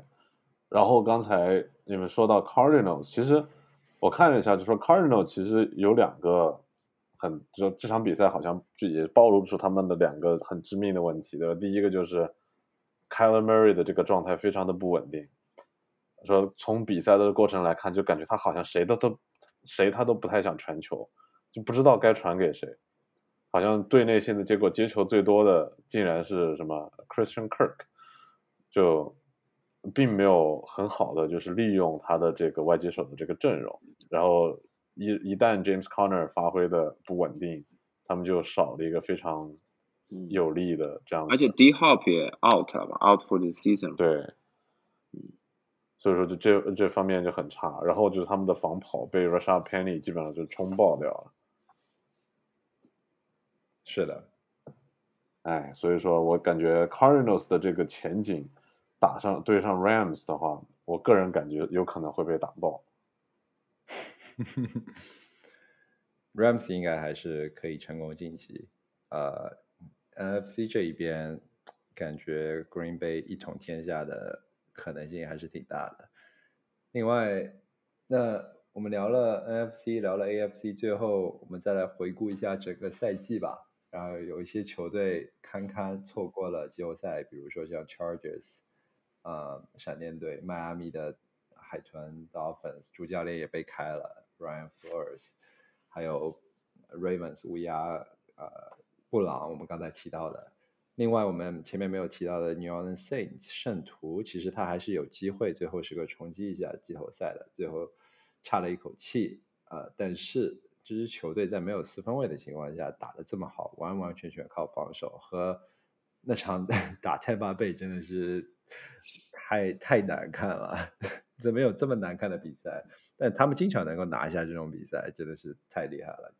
S1: 然后刚才你们说到 Cardinals，其实我看了一下，就说 Cardinals 其实有两个很，就这场比赛好像就也暴露出他们的两个很致命的问题的。第一个就是 Kyler Murray 的这个状态非常的不稳定，说从比赛的过程来看，就感觉他好像谁的都谁他都不太想传球，就不知道该传给谁。好像队内现在结果接球最多的竟然是什么 Christian Kirk，就并没有很好的就是利用他的这个外接手的这个阵容，然后一一旦 James Conner 发挥的不稳定，他们就少了一个非常
S3: 嗯
S1: 有力的这样的
S3: 而且 D Hop 也 out 了吧，out for the season。
S1: 对，所以说就这这方面就很差，然后就是他们的防跑被 Rashad Penny 基本上就冲爆掉了。
S2: 是的，
S1: 哎，所以说我感觉 Cardinals 的这个前景打上对上 Rams 的话，我个人感觉有可能会被打爆。
S2: Rams 应该还是可以成功晋级。呃，NFC 这一边感觉 Green Bay 一统天下的可能性还是挺大的。另外，那我们聊了 NFC，聊了 AFC，最后我们再来回顾一下整个赛季吧。然后有一些球队堪堪错过了季后赛，比如说像 Chargers，呃，闪电队，迈阿密的海豚 Dolphins，主教练也被开了，Ryan Flores，还有 Ravens 乌鸦，呃，布朗，我们刚才提到的。另外，我们前面没有提到的 New Orleans Saints 圣徒，其实他还是有机会，最后是个冲击一下季后赛的，最后差了一口气啊。但是这支球队在没有四分卫的情况下打得这么好，完完全全靠防守和那场 打泰巴贝真的是太太难看了，怎么有这么难看的比赛？但他们经常能够拿下这种比赛，真的是太厉害了。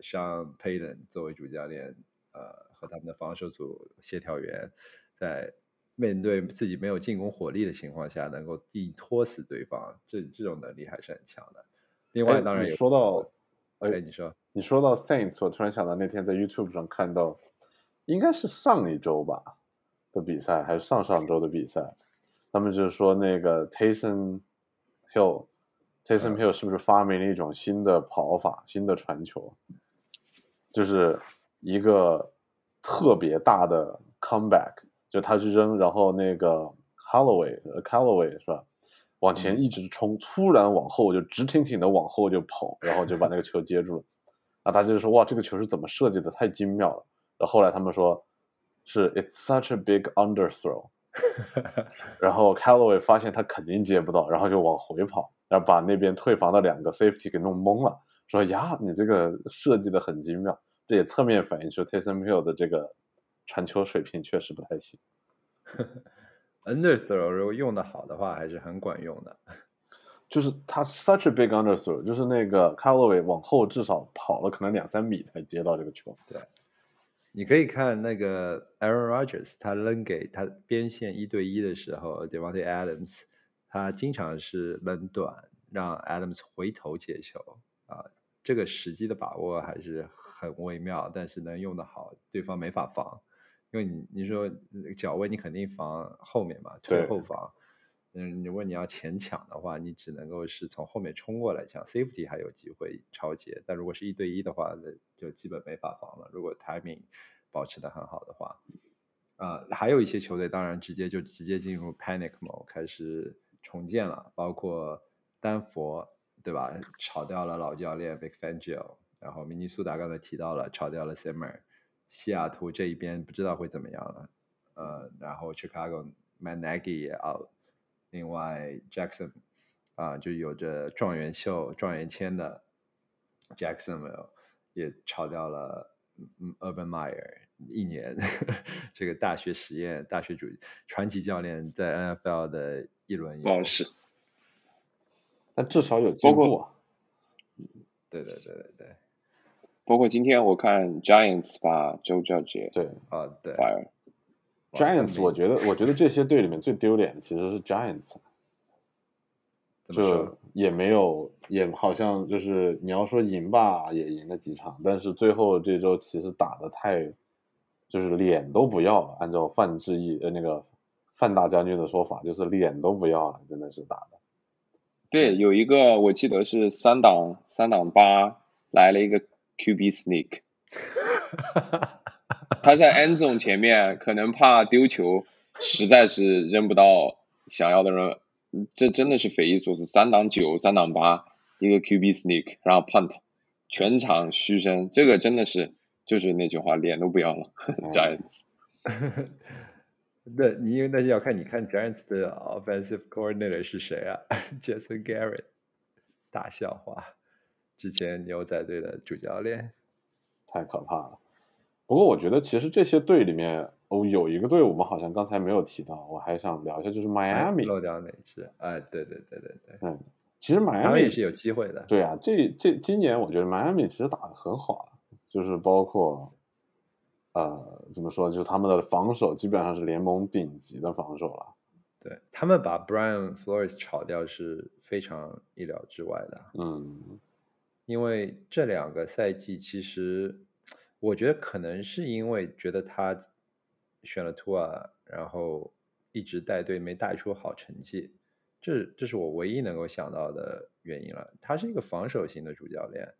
S2: 像 Payton 作为主教练，呃。和他们的防守组协调员，在面对自己没有进攻火力的情况下，能够硬拖死对方，这这种能力还是很强的。另外，当然
S1: 说到，
S2: 哎，你说，
S1: 你说到 Saints，我突然想到那天在 YouTube 上看到，应该是上一周吧的比赛，还是上上周的比赛，他们就是说那个 Tayson Hill，Tayson Hill 是不是发明了一种新的跑法，新的传球，就是一个。特别大的 comeback，就他去扔，然后那个 Callaway，Callaway 是吧？往前一直冲，突然往后就直挺挺的往后就跑，然后就把那个球接住了。啊，大家就说哇，这个球是怎么设计的？太精妙了。然后后来他们说，是 It's such a big underthrow。然后 Callaway 发现他肯定接不到，然后就往回跑，然后把那边退防的两个 safety 给弄懵了，说呀，你这个设计的很精妙。这也侧面反映出 Taysom Hill 的这个传球水平确实不太行。
S2: Underthrow 如果用的好的话，还是很管用的。
S1: 就是他 such a big underthrow，就是那个 Callaway 往后至少跑了可能两三米才接到这个球。
S2: 对，你可以看那个 Aaron Rodgers，他扔给他边线一对一的时候，Devontae Adams，他经常是扔短，让 Adams 回头接球啊，这个时机的把握还是。很微妙，但是能用得好，对方没法防，因为你你说脚位你肯定防后面嘛，推后防，嗯，如果你要前抢的话，你只能够是从后面冲过来抢，safety 还有机会超截，但如果是一对一的话，那就基本没法防了。如果 timing 保持的很好的话，啊，还有一些球队当然直接就直接进入 panic mode 开始重建了，包括丹佛，对吧？炒掉了老教练 Vic Fangio。然后明尼苏达刚才提到了炒掉了 Simmer，西雅图这一边不知道会怎么样了，呃，然后 Chicago，Managgy 也 out，另外 Jackson 啊就有着状元秀、状元签的 Jacksonville 也炒掉了 Urban Meyer 一年，这个大学实验、大学主传奇教练在 NFL 的一轮
S3: 不好使，
S1: 但至少有进步啊，
S2: 对对对对对。
S3: 包括今天我看 Giants 把 Joe Judge
S1: 对
S2: 啊对
S1: fire，Giants 我觉得我觉得这些队里面最丢脸的其实是 Giants，就也没有也好像就是你要说赢吧也赢了几场，但是最后这周其实打的太就是脸都不要了，按照范志毅呃那个范大将军的说法就是脸都不要了，真的是打的。
S3: 对，有一个我记得是三档三档八来了一个。QB sneak，他在 end zone 前面可能怕丢球，实在是扔不到想要的人，这真的是匪夷所思。三档九，三档八，一个 QB sneak，然后 punt，全场嘘声，这个真的是就是那句话，脸都不要了。Giants，
S2: 那你因为那是要看你看 Giants 的 offensive coordinator 是谁啊？Jason Garrett，大笑话。之前牛仔队的主教练
S1: 太可怕了。不过我觉得其实这些队里面哦，有一个队我们好像刚才没有提到，我还想聊一下，就是 Miami
S2: 漏掉哪支？哎，对对对对对，
S1: 嗯，其实 Miami
S2: 也是有机会的。
S1: 对啊，这这今年我觉得 Miami 其实打的很好啊，就是包括呃怎么说，就是他们的防守基本上是联盟顶级的防守了。
S2: 对他们把 Brian Flores 炒掉是非常意料之外的。
S1: 嗯。
S2: 因为这两个赛季，其实我觉得可能是因为觉得他选了图尔，然后一直带队没带出好成绩，这这是我唯一能够想到的原因了。他是一个防守型的主教练，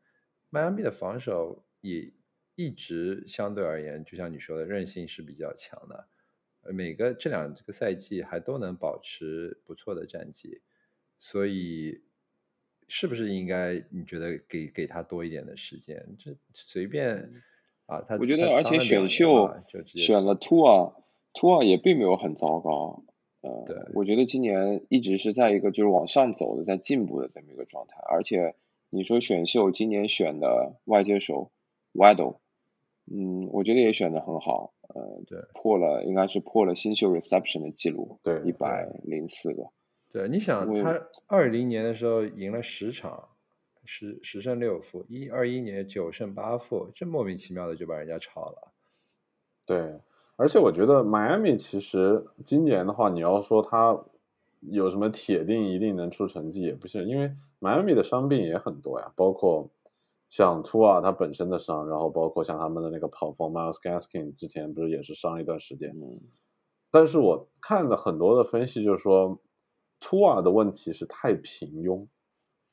S2: 迈阿密的防守也一直相对而言，就像你说的，韧性是比较强的，每个这两个赛季还都能保持不错的战绩，所以。是不是应该你觉得给给他多一点的时间？这随便啊，他
S3: 我觉得，而且选
S2: 秀
S3: 选了 Tua，Tua 也并没有很糟糕。呃，
S2: 对，
S3: 我觉得今年一直是在一个就是往上走的，在进步的这么一个状态。而且你说选秀今年选的外接手 Waddle，嗯，我觉得也选的很好。呃，
S2: 对，
S3: 破了应该是破了新秀 reception 的记录，
S1: 对，
S3: 一百零四个。
S2: 对，你想他二零年的时候赢了十场。十十胜六负，一二一年九胜八负，这莫名其妙的就把人家炒了。
S1: 对，而且我觉得迈阿密其实今年的话，你要说他有什么铁定一定能出成绩，也不是，因为迈阿密的伤病也很多呀，包括像图啊他本身的伤，然后包括像他们的那个跑锋 Miles Gaskin 之前不是也是伤一段时间。
S3: 嗯。
S1: 但是我看了很多的分析，就是说图瓦的问题是太平庸。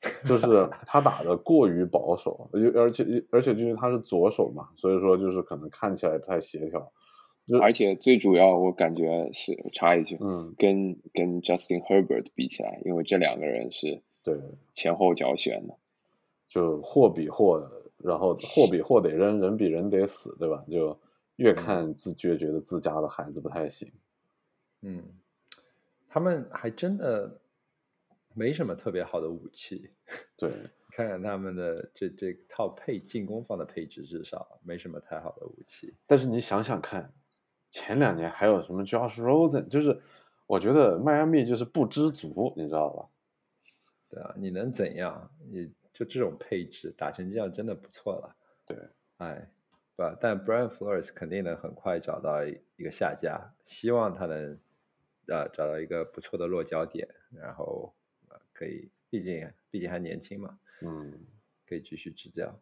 S1: 就是他打的过于保守，而而且而且就是他是左手嘛，所以说就是可能看起来不太协调。
S3: 而且最主要我感觉是插一句，
S1: 嗯，
S3: 跟跟 Justin Herbert 比起来，因为这两个人是
S1: 对
S3: 前后脚选的，
S1: 就货比货，然后货比货得扔，人比人得死，对吧？就越看自越觉得自家的孩子不太行。
S2: 嗯，他们还真的。没什么特别好的武器，
S1: 对，
S2: 看看他们的这这套配进攻方的配置，至少没什么太好的武器。
S1: 但是你想想看，前两年还有什么 Josh Rosen，就是我觉得迈阿密就是不知足，你知道吧？
S2: 对啊，你能怎样？你就这种配置打成这样，真的不错了。
S1: 对，
S2: 哎，吧，但 Brian Flores 肯定能很快找到一个下家，希望他能呃找到一个不错的落脚点，然后。可以，毕竟毕竟还年轻嘛，
S1: 嗯，
S2: 可以继续执教。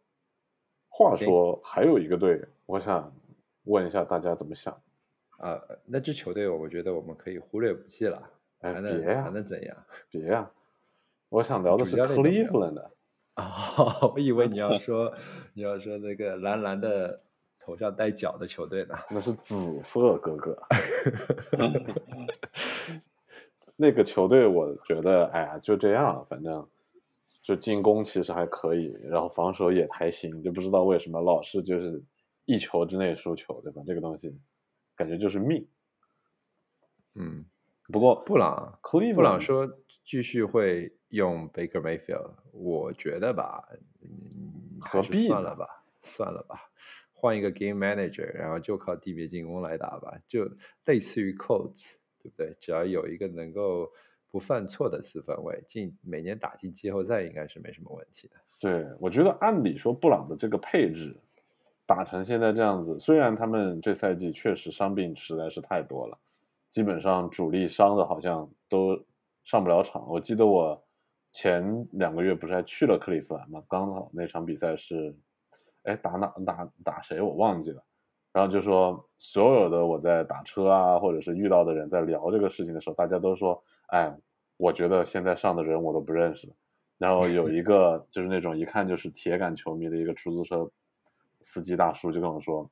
S1: 话说还有一个队，我想问一下大家怎么想？
S2: 啊，那支球队我觉得我们可以忽略不计了。
S1: 哎，
S2: 别
S1: 呀，
S2: 还能怎样？
S1: 别呀，我想聊的是 Cleveland。
S2: 啊，我以为你要 说你要说那个蓝蓝的头上带角的球队呢。
S1: 那是紫色哥哥。那个球队，我觉得，哎呀，就这样，反正就进攻其实还可以，然后防守也还行，就不知道为什么老是就是一球之内输球，对吧？这个东西感觉就是命。
S2: 嗯，
S1: 不过
S2: 布朗，布朗说继续会用 Baker Mayfield，我觉得吧，
S1: 何必
S2: 算了吧，算了吧，换一个 Game Manager，然后就靠地面进攻来打吧，就类似于 Colts。对不对？只要有一个能够不犯错的四分卫进，每年打进季后赛应该是没什么问题的。
S1: 对，我觉得按理说布朗的这个配置打成现在这样子，虽然他们这赛季确实伤病实在是太多了，基本上主力伤的好像都上不了场。我记得我前两个月不是还去了克利夫兰吗？刚好那场比赛是，哎，打哪打打谁我忘记了。然后就说，所有的我在打车啊，或者是遇到的人在聊这个事情的时候，大家都说，哎，我觉得现在上的人我都不认识。然后有一个就是那种一看就是铁杆球迷的一个出租车司机大叔就跟我说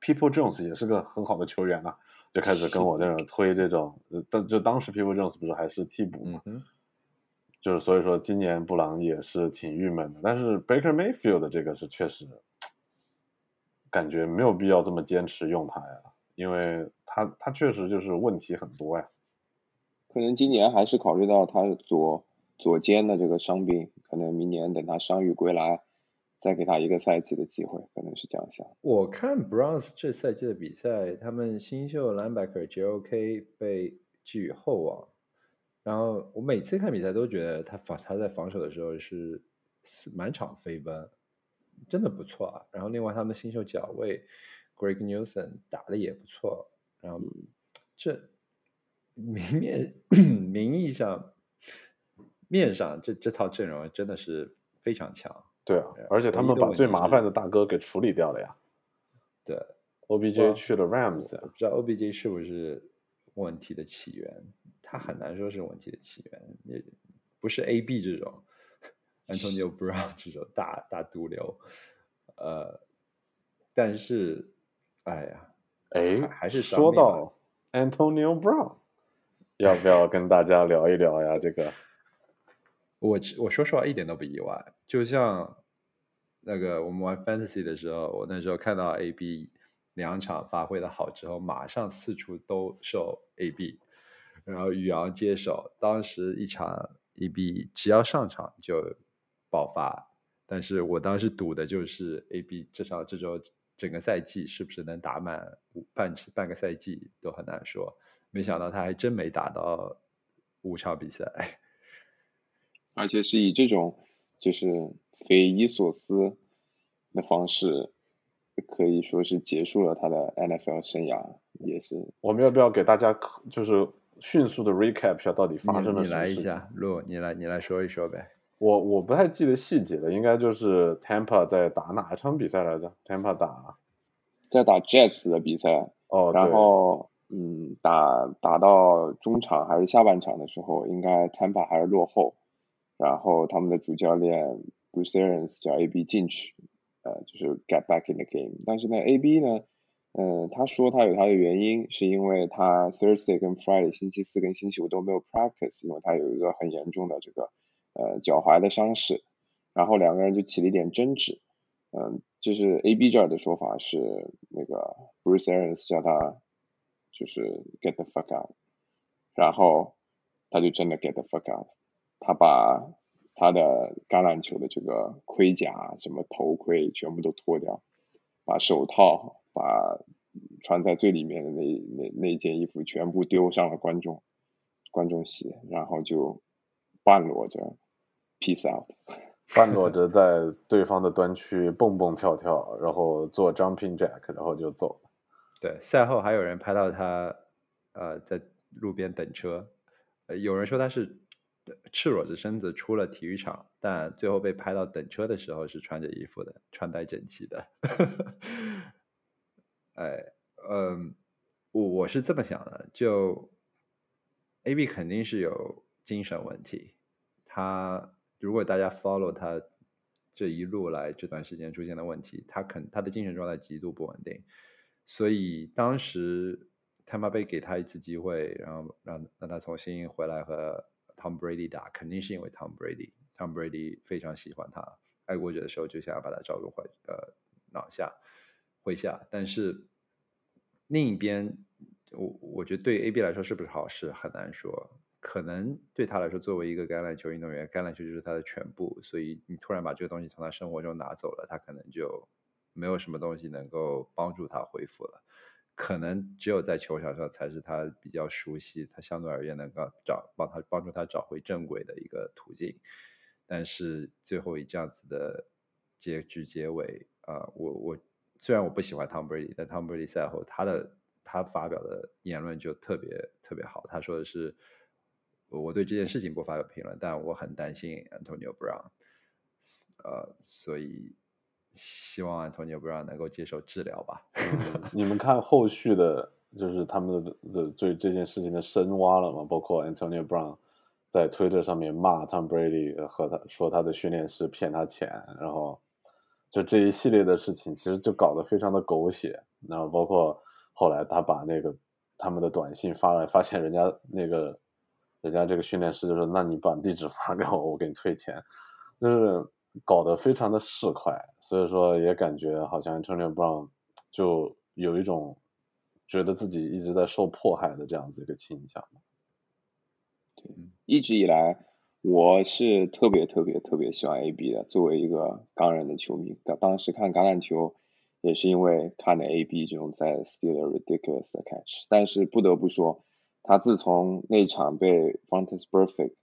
S1: ，People Jones 也是个很好的球员啊，就开始跟我在那推这种，当就当时 People Jones 不是还是替补嘛，就是所以说今年布朗也是挺郁闷的，但是 Baker Mayfield 的这个是确实。感觉没有必要这么坚持用他呀，因为他他确实就是问题很多呀。
S3: 可能今年还是考虑到他左左肩的这个伤病，可能明年等他伤愈归来，再给他一个赛季的机会，可能是这样想。
S2: 我看 Browns 这赛季的比赛，他们新秀 linebacker JOK 被寄予厚望，然后我每次看比赛都觉得他防他在防守的时候是满场飞奔。真的不错啊，然后另外他们新秀脚位 Greg Newson 打的也不错，然后这明面 名义上面上这这套阵容真的是非常强。
S1: 对啊，而且他们把最麻烦的大哥给处理掉了呀。
S2: 对
S1: ，OBJ 去了 Rams，
S2: 不知道 OBJ 是不是问题的起源，他很难说是问题的起源，也不是 AB 这种。Antonio Brown 这种大大毒瘤，呃，但是，哎呀，
S1: 哎，
S2: 还是
S1: 说到 Antonio Brown，要不要跟大家聊一聊呀？这个，
S2: 我我说实话一点都不意外。就像那个我们玩 Fantasy 的时候，我那时候看到 AB 两场发挥的好之后，马上四处都受 AB，然后宇昂接手，当时一场 AB 只要上场就爆发，但是我当时赌的就是 AB 至少这周整个赛季是不是能打满五半半个赛季都很难说，没想到他还真没打到五场比赛，
S3: 而且是以这种就是匪夷所思的方式，可以说是结束了他的 NFL 生涯，也是。
S1: 我们要不要给大家就是迅速的 recap 一下到底发生了什么事情？
S2: 来一下，陆，你来你来说一说呗。
S1: 我我不太记得细节了，应该就是 Tampa 在打哪一场比赛来着？Tampa 打
S3: 在打 Jets 的比赛，
S1: 哦，
S3: 然后嗯，打打到中场还是下半场的时候，应该 Tampa 还是落后，然后他们的主教练 Bruce Arians 叫 AB 进去，呃，就是 get back in the game。但是呢，AB 呢，嗯、他说他有他的原因，是因为他 Thursday 跟 Friday 星期四跟星期五都没有 practice，因为他有一个很严重的这个呃脚踝的伤势，然后两个人就起了一点争执，嗯、就是 A B 这儿的说法是那个 Bruce Arians 叫他就是 get the fuck out，然后他就真的 get the fuck out，他把他的橄榄球的这个盔甲、什么头盔全部都脱掉，把手套、把穿在最里面的那那那件衣服全部丢上了观众观众席，然后就半裸着 peace out。
S1: 半裸着在对方的端区蹦蹦跳跳，然后做 jumping jack，然后就走了。
S2: 对，赛后还有人拍到他，呃，在路边等车，呃，有人说他是呃赤裸着身子出了体育场，但最后被拍到等车的时候是穿着衣服的，穿戴整齐的。哎，嗯，我我是这么想的，就 A B 肯定是有精神问题，他如果大家 follow 他这一路来这段时间出现的问题，他肯他的精神状态极度不稳定，所以当时他妈被给他一次机会，然后让让他重新回来和 Tom Brady 打，肯定是因为 Tom Brady，Tom Brady 非常喜欢他，爱国者的时候就想要把他招入怀呃囊下麾下，但是另一边，我我觉得对 AB 来说是不是好事很难说，可能对他来说，作为一个橄榄球运动员，橄榄球就是他的全部，所以你突然把这个东西从他生活中拿走了，他可能就没有什么东西能够帮助他恢复了。可能只有在球场上才是他比较熟悉，他相对而言能够找帮他帮助他找回正轨的一个途径。但是最后以这样子的结局结尾啊、我我虽然我不喜欢 Tom Brady，但 Tom Brady 赛后他的他发表的言论就特别特别好，他说的是我对这件事情不发表评论，但我很担心 Antonio Brown，呃，所以希望 Antonio Brown 能够接受治疗吧。
S1: 嗯你们看后续的，就是他们的的对这件事情的深挖了吗？包括 Antonio Brown 在推特上面骂 Tom Brady 和他说他的训练师骗他钱，然后就这一系列的事情，其实就搞得非常的狗血。然后包括后来他把那个他们的短信发来，发现人家那个人家这个训练师就说：“那你把地址发给我，我给你退钱。”就是搞得非常的市侩，所以说也感觉好像 Antonio Brown 就有一种觉得自己一直在受迫害的这样子一个倾向。
S3: 对一直以来，我是特别特别特别喜欢 AB 的。作为一个钢人的球迷，当当时看橄榄球也是因为看的 AB 这种在 steal ridiculous 的 catch。但是不得不说，他自从那场被 Fontes Perfect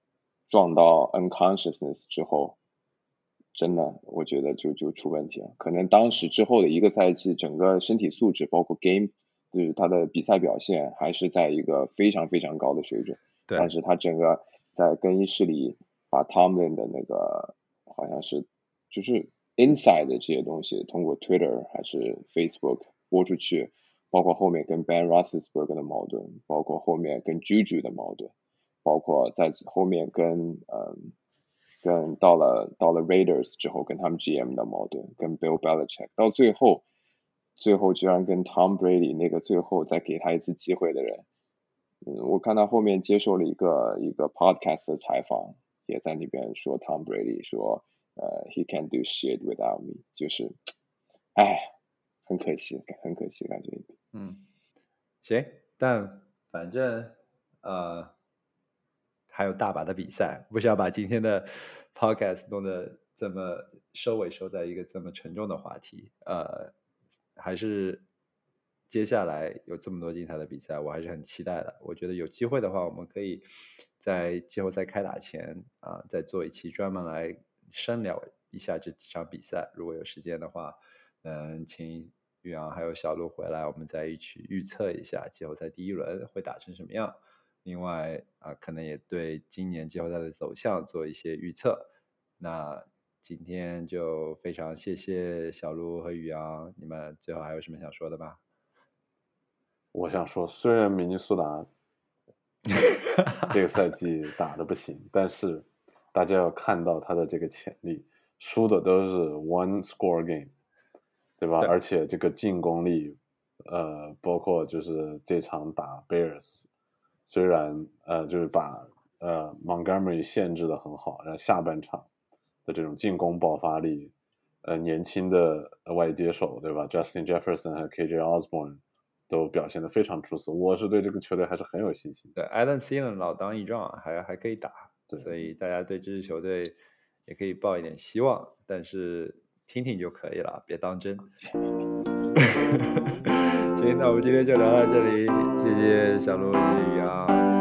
S3: 撞到 unconsciousness 之后，真的我觉得就就出问题了。可能当时之后的一个赛季，整个身体素质包括 game 就是他的比赛表现还是在一个非常非常高的水准。
S2: 对
S3: 但是他整个在更衣室里把 Tomlin 的那个好像是就是 inside 的这些东西，通过 Twitter 还是 Facebook 播出去，包括后面跟 Ben Roethlisberger 的矛盾，包括后面跟 Juju 的矛盾，包括在后面跟嗯跟到了到了 Raiders 之后跟他们 GM 的矛盾，跟 Bill Belichick，到最后最后居然跟 Tom Brady 那个最后再给他一次机会的人。嗯，我看他后面接受了一个一个 podcast 的采访，也在那边说 Tom Brady 说呃，he can do shit without me，就是，哎，很可惜，很可惜感觉。
S2: 嗯，行，但反正呃还有大把的比赛，不需要把今天的 podcast 弄得这么收尾收在一个这么沉重的话题。呃，还是接下来有这么多精彩的比赛，我还是很期待的。我觉得有机会的话，我们可以在季后赛开打前啊，再做一期专门来。深聊一下这几场比赛，如果有时间的话，嗯，请宇阳还有小鹿回来，我们再一起预测一下季后赛第一轮会打成什么样。另外啊，可能也对今年季后赛的走向做一些预测。那今天就非常谢谢小鹿和宇阳，你们最后还有什么想说的吗？
S1: 我想说，虽然明尼苏达这个赛季打的不行，但是。大家要看到他的这个潜力，输的都是 one score game，对吧？而且这个进攻力，呃，包括就是这场打 Bears，虽然呃就是把呃 Montgomery 限制的很好，然后下半场的这种进攻爆发力，呃，年轻的外接手，对吧？Justin Jefferson 和 KJ Osborne 都表现的非常出色，我是对这个球队还是很有信心。
S2: 对，Adam Thielen 老当益壮，还还可以打。所以大家对这支球队也可以抱一点希望，但是听听就可以了，别当真。行，那我们今天就聊到这里，谢谢小鹿、李阳，拜拜，
S3: 拜拜，谢谢。